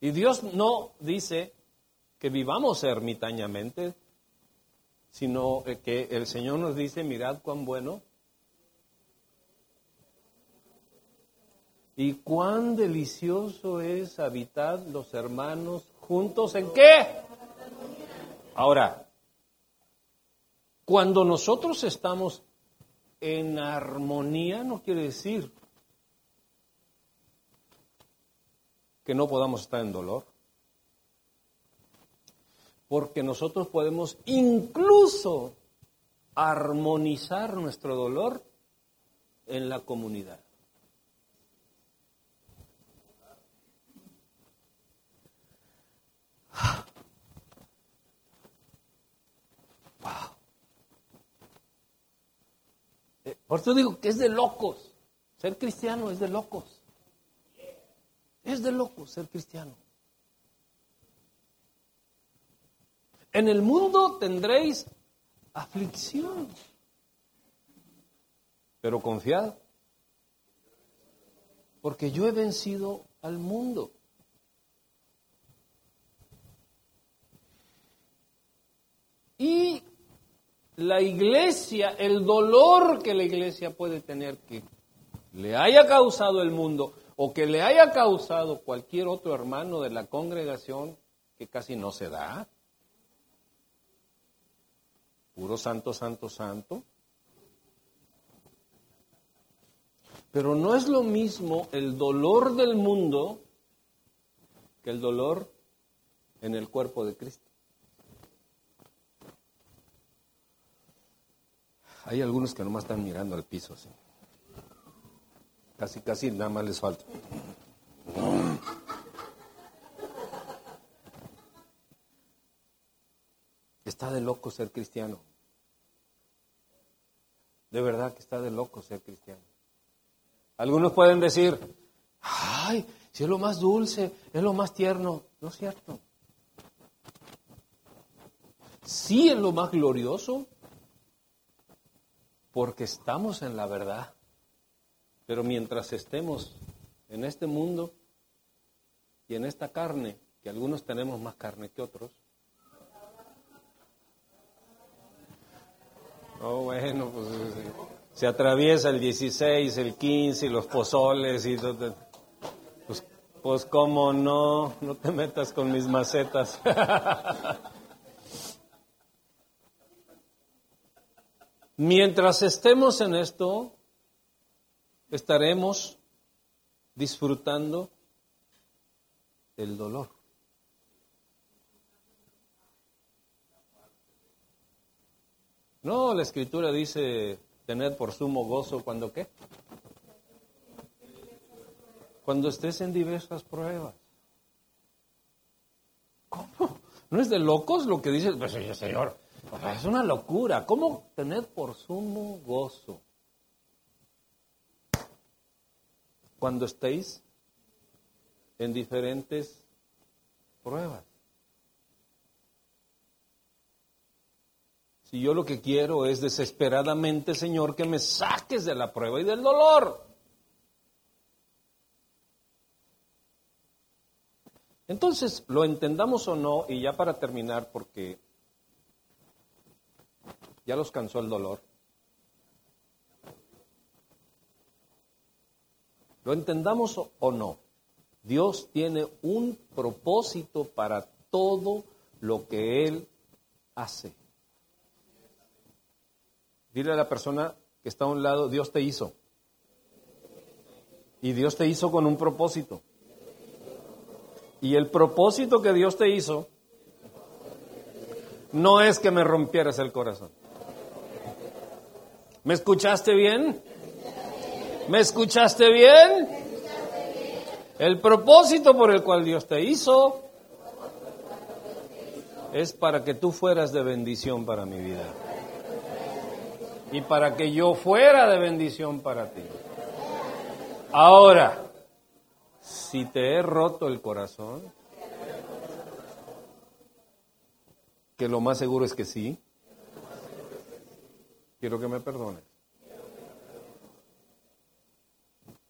Y Dios no dice que vivamos ermitañamente, sino que el Señor nos dice, mirad cuán bueno y cuán delicioso es habitar los hermanos juntos en qué. Ahora, cuando nosotros estamos en armonía, no quiere decir que no podamos estar en dolor. Porque nosotros podemos incluso armonizar nuestro dolor en la comunidad. Por eso digo que es de locos. Ser cristiano es de locos. Es de locos ser cristiano. En el mundo tendréis aflicción, pero confiad, porque yo he vencido al mundo. Y la iglesia, el dolor que la iglesia puede tener que le haya causado el mundo o que le haya causado cualquier otro hermano de la congregación, que casi no se da. Puro santo, santo, santo. Pero no es lo mismo el dolor del mundo que el dolor en el cuerpo de Cristo. Hay algunos que nomás están mirando al piso, así. Casi, casi nada más les falta. Está de loco ser cristiano. De verdad que está de loco ser cristiano. Algunos pueden decir, ay, si es lo más dulce, es lo más tierno. No es cierto. Sí es lo más glorioso, porque estamos en la verdad. Pero mientras estemos en este mundo y en esta carne, que algunos tenemos más carne que otros, oh bueno, pues se atraviesa el 16, el 15 y los pozoles y todo. Pues, pues cómo no, no te metas con mis macetas. Mientras estemos en esto, estaremos disfrutando el dolor. No, la escritura dice tener por sumo gozo cuando qué? Cuando estés en diversas pruebas. ¿Cómo? ¿No es de locos lo que dice? Pues, señor, es una locura. ¿Cómo tener por sumo gozo? Cuando estéis en diferentes pruebas. Si yo lo que quiero es desesperadamente, Señor, que me saques de la prueba y del dolor. Entonces, lo entendamos o no, y ya para terminar, porque ya los cansó el dolor. Lo entendamos o no, Dios tiene un propósito para todo lo que Él hace. Dile a la persona que está a un lado, Dios te hizo. Y Dios te hizo con un propósito. Y el propósito que Dios te hizo no es que me rompieras el corazón. ¿Me escuchaste bien? ¿Me escuchaste bien? El propósito por el cual Dios te hizo es para que tú fueras de bendición para mi vida. Y para que yo fuera de bendición para ti. Ahora, si te he roto el corazón, que lo más seguro es que sí, quiero que me perdones.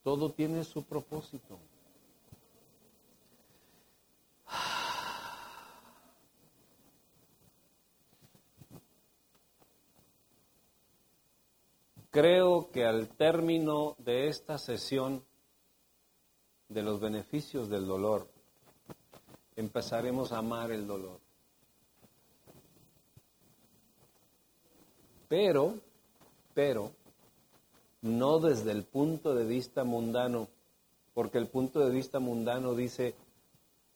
Todo tiene su propósito. Creo que al término de esta sesión de los beneficios del dolor, empezaremos a amar el dolor. Pero, pero, no desde el punto de vista mundano, porque el punto de vista mundano dice,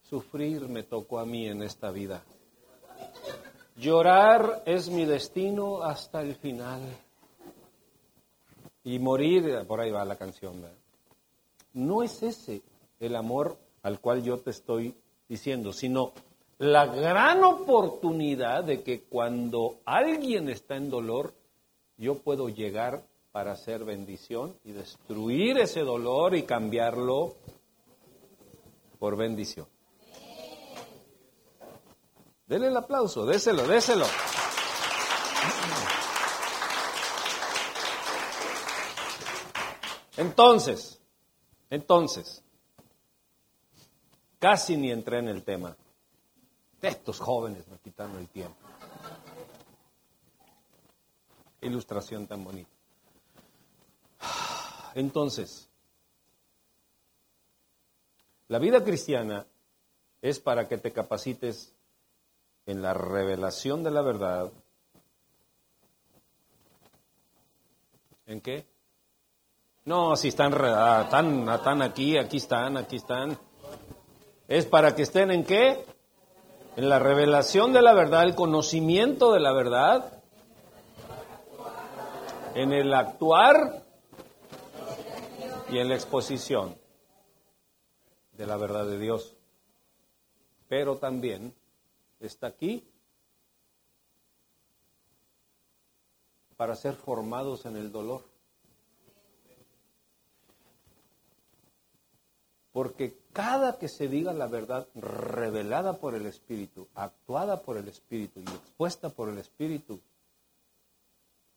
sufrir me tocó a mí en esta vida. Llorar es mi destino hasta el final. Y morir, por ahí va la canción. No es ese el amor al cual yo te estoy diciendo, sino la gran oportunidad de que cuando alguien está en dolor, yo puedo llegar para hacer bendición y destruir ese dolor y cambiarlo por bendición. Dele el aplauso, déselo, déselo. Entonces, entonces, casi ni entré en el tema. Estos jóvenes me quitaron el tiempo. Ilustración tan bonita. Entonces, la vida cristiana es para que te capacites en la revelación de la verdad. ¿En qué? No, si están, están, están aquí, aquí están, aquí están. Es para que estén en qué? En la revelación de la verdad, el conocimiento de la verdad, en el actuar y en la exposición de la verdad de Dios. Pero también está aquí para ser formados en el dolor. Porque cada que se diga la verdad revelada por el Espíritu, actuada por el Espíritu y expuesta por el Espíritu,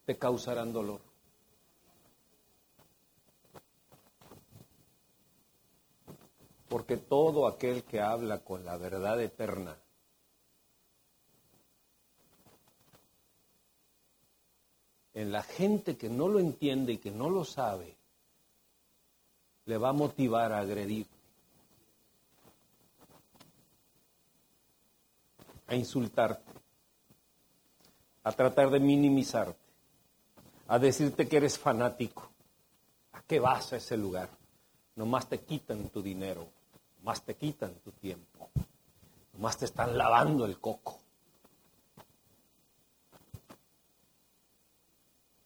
te causarán dolor. Porque todo aquel que habla con la verdad eterna en la gente que no lo entiende y que no lo sabe, le va a motivar a agredir, a insultarte, a tratar de minimizarte, a decirte que eres fanático. ¿A qué vas a ese lugar? Nomás te quitan tu dinero, nomás te quitan tu tiempo, nomás te están lavando el coco.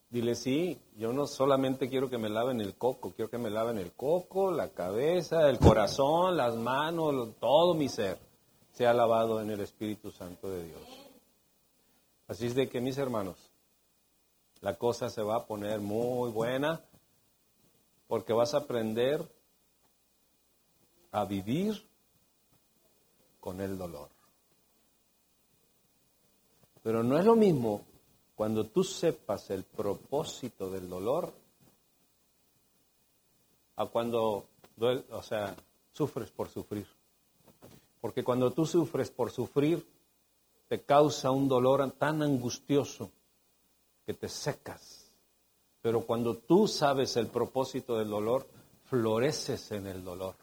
Dile, sí, yo no solamente quiero que me laven el coco, quiero que me laven el coco, la cabeza, el corazón, las manos, todo mi ser sea lavado en el Espíritu Santo de Dios. Así es de que, mis hermanos, la cosa se va a poner muy buena porque vas a aprender a vivir con el dolor. Pero no es lo mismo cuando tú sepas el propósito del dolor a cuando, o sea, sufres por sufrir. Porque cuando tú sufres por sufrir, te causa un dolor tan angustioso que te secas. Pero cuando tú sabes el propósito del dolor, floreces en el dolor.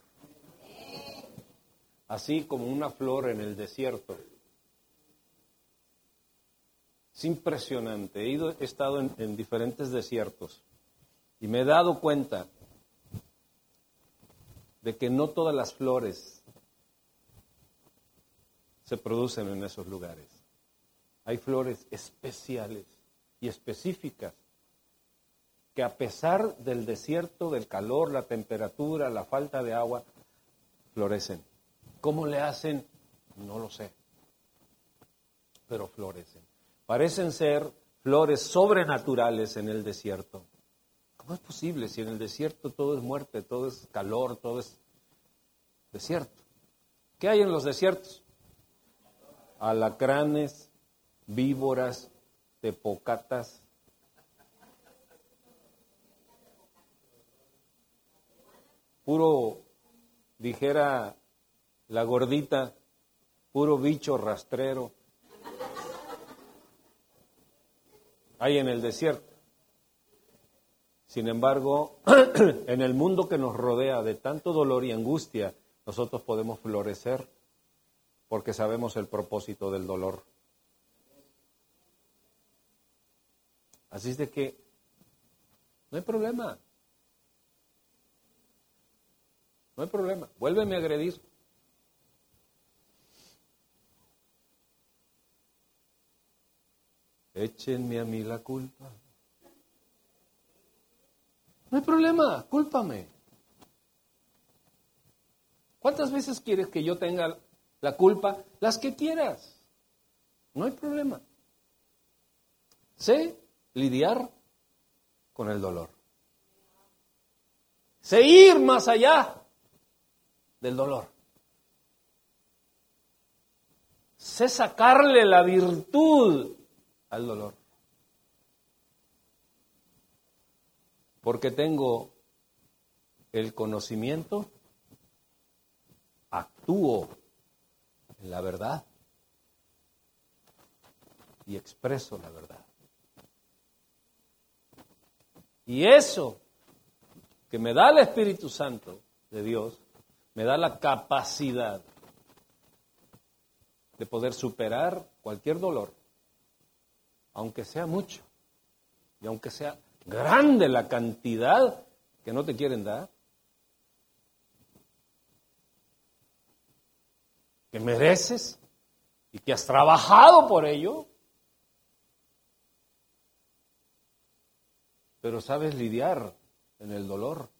Así como una flor en el desierto es impresionante. He, estado en, en diferentes desiertos y me he dado cuenta de que no todas las flores se producen en esos lugares. Hay flores especiales y específicas que a pesar del desierto, del calor, la temperatura, la falta de agua, florecen. ¿Cómo le hacen? No lo sé, pero florecen. Parecen ser flores sobrenaturales en el desierto. ¿Cómo es posible si en el desierto todo es muerte, todo es calor, todo es desierto? ¿Qué hay en los desiertos? Alacranes, víboras, tepocatas. Puro, dijera la gordita, puro bicho rastrero. Hay en el desierto. Sin embargo, en el mundo que nos rodea de tanto dolor y angustia, nosotros podemos florecer porque sabemos el propósito del dolor. Así es de que no hay problema. No hay problema. Vuélveme a agredir. Échenme a mí la culpa. No hay problema, cúlpame. ¿Cuántas veces quieres que yo tenga la culpa? Las que quieras. No hay problema. Sé lidiar con el dolor. Sé ir más allá del dolor. Sé sacarle la virtud al dolor. Porque tengo el conocimiento, actúo en la verdad y expreso la verdad. Y eso que me da el Espíritu Santo de Dios, me da la capacidad de poder superar cualquier dolor aunque sea mucho, y aunque sea grande la cantidad que no te quieren dar, que mereces y que has trabajado por ello, pero sabes lidiar en el dolor,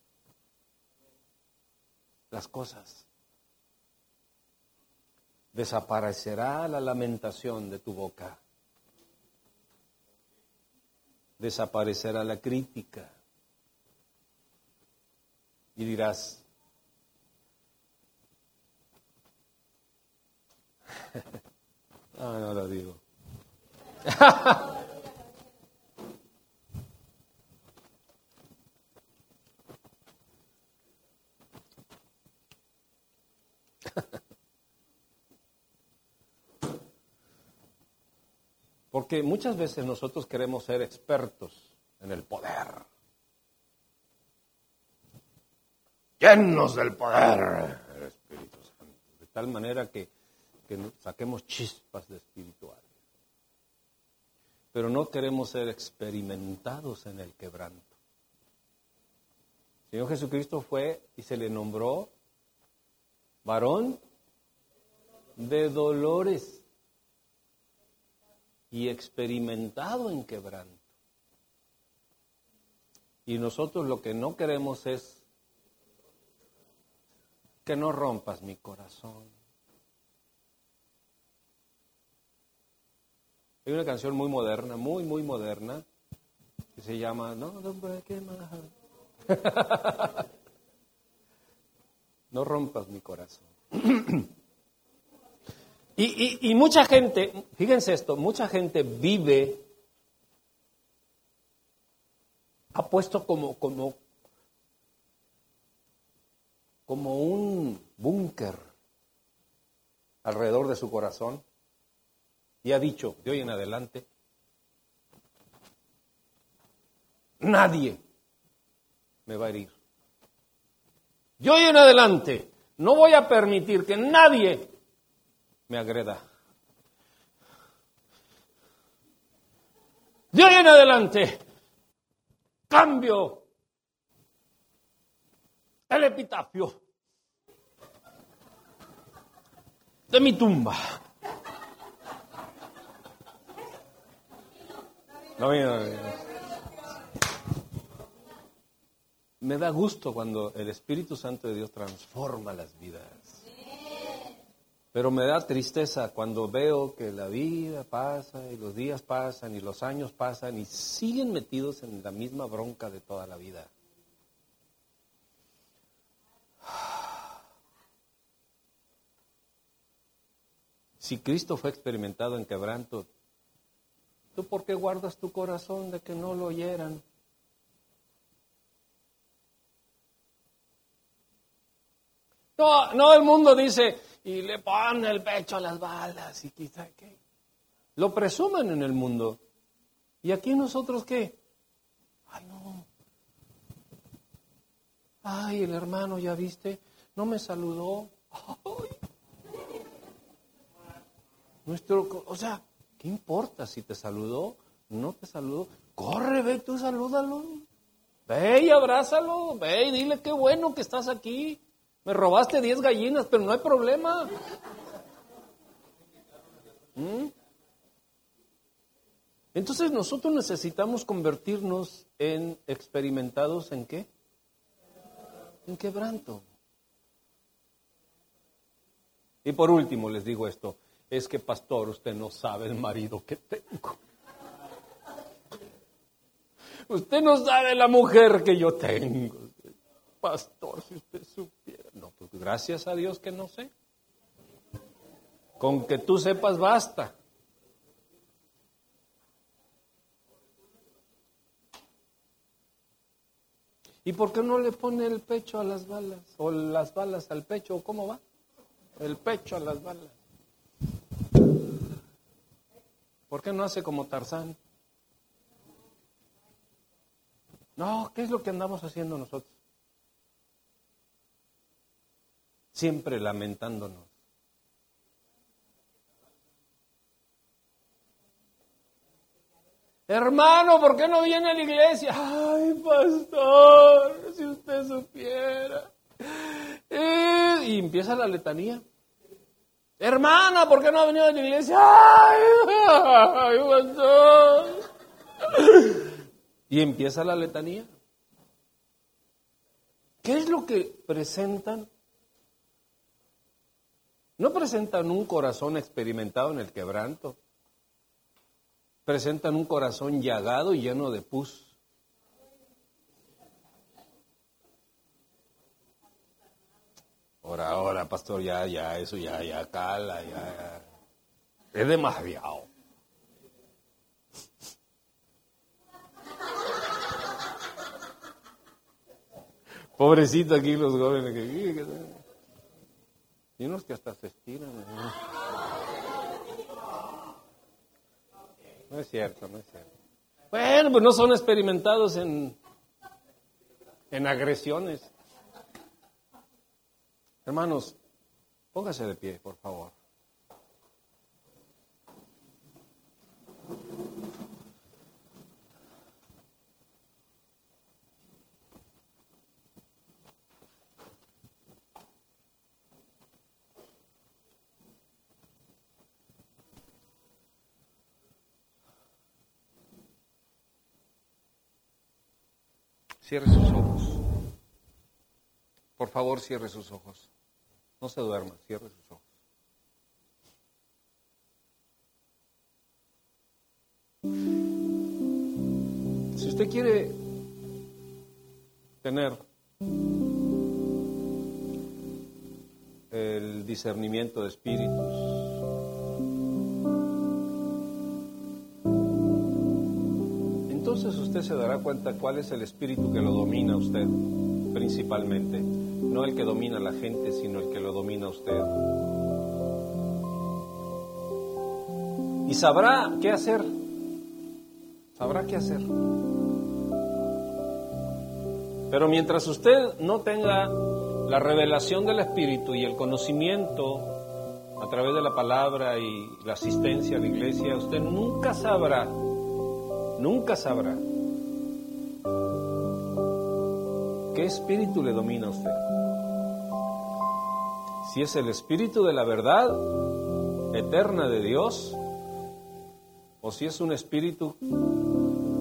las cosas. Desaparecerá la lamentación de tu boca desaparecerá la crítica. Y dirás, ah, no lo digo. Porque muchas veces nosotros queremos ser expertos en el poder. Llenos del poder. De tal manera que, que saquemos chispas de espiritual. Pero no queremos ser experimentados en el quebranto. Señor Jesucristo fue y se le nombró varón de dolores y experimentado en quebranto. Y nosotros lo que no queremos es que no rompas mi corazón. Hay una canción muy moderna, muy, muy moderna, que se llama No, no rompas mi corazón. y, y, y mucha gente, fíjense esto, mucha gente vive, ha puesto como, como, como un búnker alrededor de su corazón y ha dicho de hoy en adelante, nadie me va a herir. De hoy en adelante no voy a permitir que nadie me agreda. De hoy en adelante cambio el epitafio de mi tumba. No, mira. Me da gusto cuando el Espíritu Santo de Dios transforma las vidas. Pero me da tristeza cuando veo que la vida pasa y los días pasan y los años pasan y siguen metidos en la misma bronca de toda la vida. Si Cristo fue experimentado en quebranto, ¿tú por qué guardas tu corazón de que no lo oyeran? No, no, el mundo dice, y le pone el pecho a las balas y quizá qué. Lo presumen en el mundo. ¿Y aquí nosotros qué? Ay, no. Ay, el hermano, ya viste, no me saludó. Ay. Nuestro, o sea, ¿qué importa si te saludó? No te saludó. Corre, ve tú, salúdalo. Ve y abrázalo. Ve y dile qué bueno que estás aquí. Me robaste 10 gallinas, pero no hay problema. ¿Mm? Entonces nosotros necesitamos convertirnos en experimentados en qué? En quebranto. Y por último les digo esto, es que pastor, usted no sabe el marido que tengo. Usted no sabe la mujer que yo tengo. Pastor, si usted supiera. No, pues gracias a Dios que no sé. Con que tú sepas basta. ¿Y por qué no le pone el pecho a las balas? ¿O las balas al pecho? ¿O cómo va? El pecho a las balas. ¿Por qué no hace como Tarzán? No, ¿qué es lo que andamos haciendo nosotros? Siempre lamentándonos. Hermano, ¿por qué no viene a la iglesia? Ay, pastor, si usted supiera. Eh, y empieza la letanía. Hermana, ¿por qué no ha venido a la iglesia? Ay, ay, pastor. Y empieza la letanía. ¿Qué es lo que presentan? No presentan un corazón experimentado en el quebranto. Presentan un corazón llagado y lleno de pus. Ahora, ahora, pastor, ya, ya, eso ya, ya, cala, ya, ya. Es demasiado. Pobrecito aquí los jóvenes que y unos que hasta se estiran. ¿no? es cierto, no es cierto. Bueno, pues no son experimentados en, en agresiones. Hermanos, póngase de pie, por favor. Cierre sus ojos. Por favor, cierre sus ojos. No se duerma, cierre sus ojos. Si usted quiere tener el discernimiento de espíritus, entonces usted se dará cuenta cuál es el espíritu que lo domina a usted principalmente, no el que domina a la gente, sino el que lo domina a usted. Y sabrá qué hacer, sabrá qué hacer. Pero mientras usted no tenga la revelación del Espíritu y el conocimiento a través de la palabra y la asistencia a la iglesia, usted nunca sabrá nunca sabrá qué espíritu le domina a usted. Si es el espíritu de la verdad eterna de Dios o si es un espíritu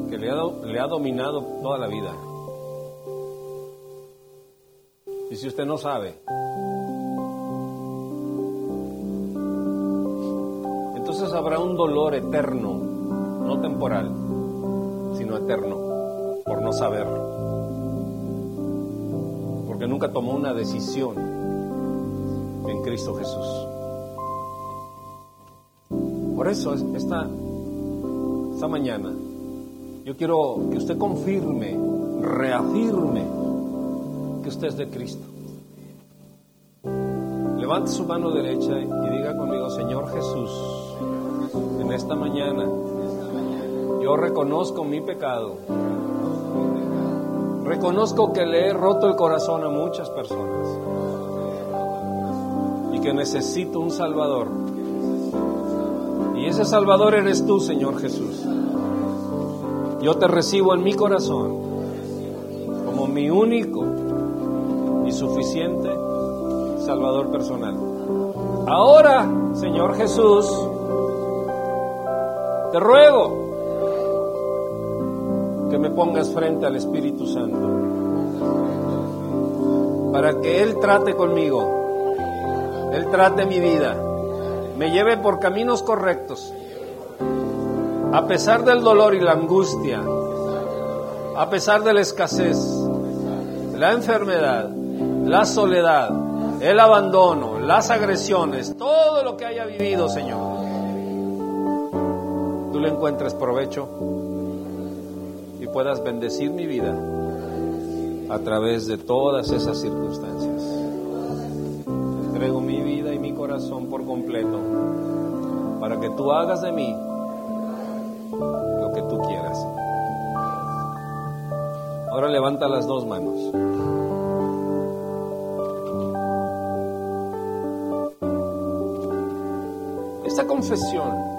que le ha, le ha dominado toda la vida. Y si usted no sabe, entonces habrá un dolor eterno, no temporal eterno, por no saber. Porque nunca tomó una decisión en Cristo Jesús. Por eso, esta, esta mañana, yo quiero que usted confirme, reafirme que usted es de Cristo. Levante su mano derecha y diga conmigo, Señor Jesús, en esta mañana yo reconozco mi pecado. Reconozco que le he roto el corazón a muchas personas y que necesito un Salvador. Y ese Salvador eres tú, Señor Jesús. Yo te recibo en mi corazón como mi único y suficiente Salvador personal. Ahora, Señor Jesús, te ruego pongas frente al Espíritu Santo. Para que Él trate conmigo, Él trate mi vida, me lleve por caminos correctos, a pesar del dolor y la angustia, a pesar de la escasez, la enfermedad, la soledad, el abandono, las agresiones, todo lo que haya vivido, Señor. Tú le encuentres provecho puedas bendecir mi vida a través de todas esas circunstancias. Entrego mi vida y mi corazón por completo para que tú hagas de mí lo que tú quieras. Ahora levanta las dos manos. Esta confesión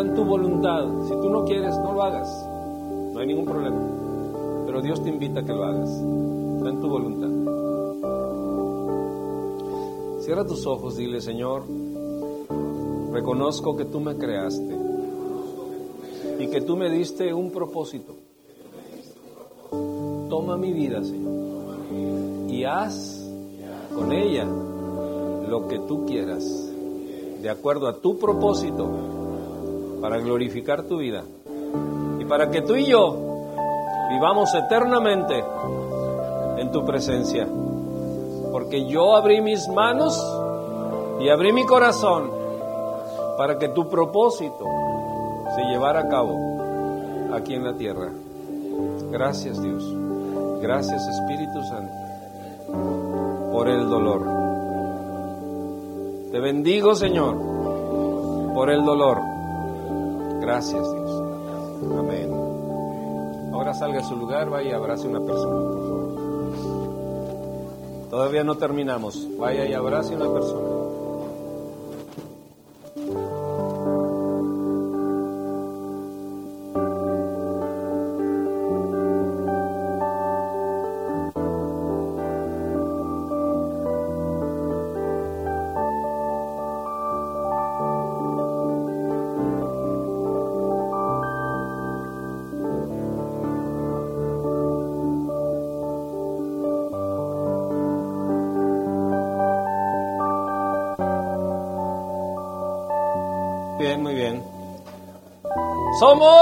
en tu voluntad. Si tú no quieres, no lo hagas. No hay ningún problema. Pero Dios te invita a que lo hagas. Está en tu voluntad. Cierra tus ojos, dile, Señor, reconozco que tú me creaste y que tú me diste un propósito. Toma mi vida, Señor, y haz con ella lo que tú quieras, de acuerdo a tu propósito, para glorificar tu vida y para que tú y yo vivamos eternamente en tu presencia. Porque yo abrí mis manos y abrí mi corazón para que tu propósito se llevara a cabo aquí en la tierra. Gracias Dios. Gracias Espíritu Santo por el dolor. Te bendigo Señor por el dolor. Gracias Dios. Amén. Ahora salga a su lugar, vaya y abrace a una persona. Todavía no terminamos. Vaya y abrace una persona. Somos...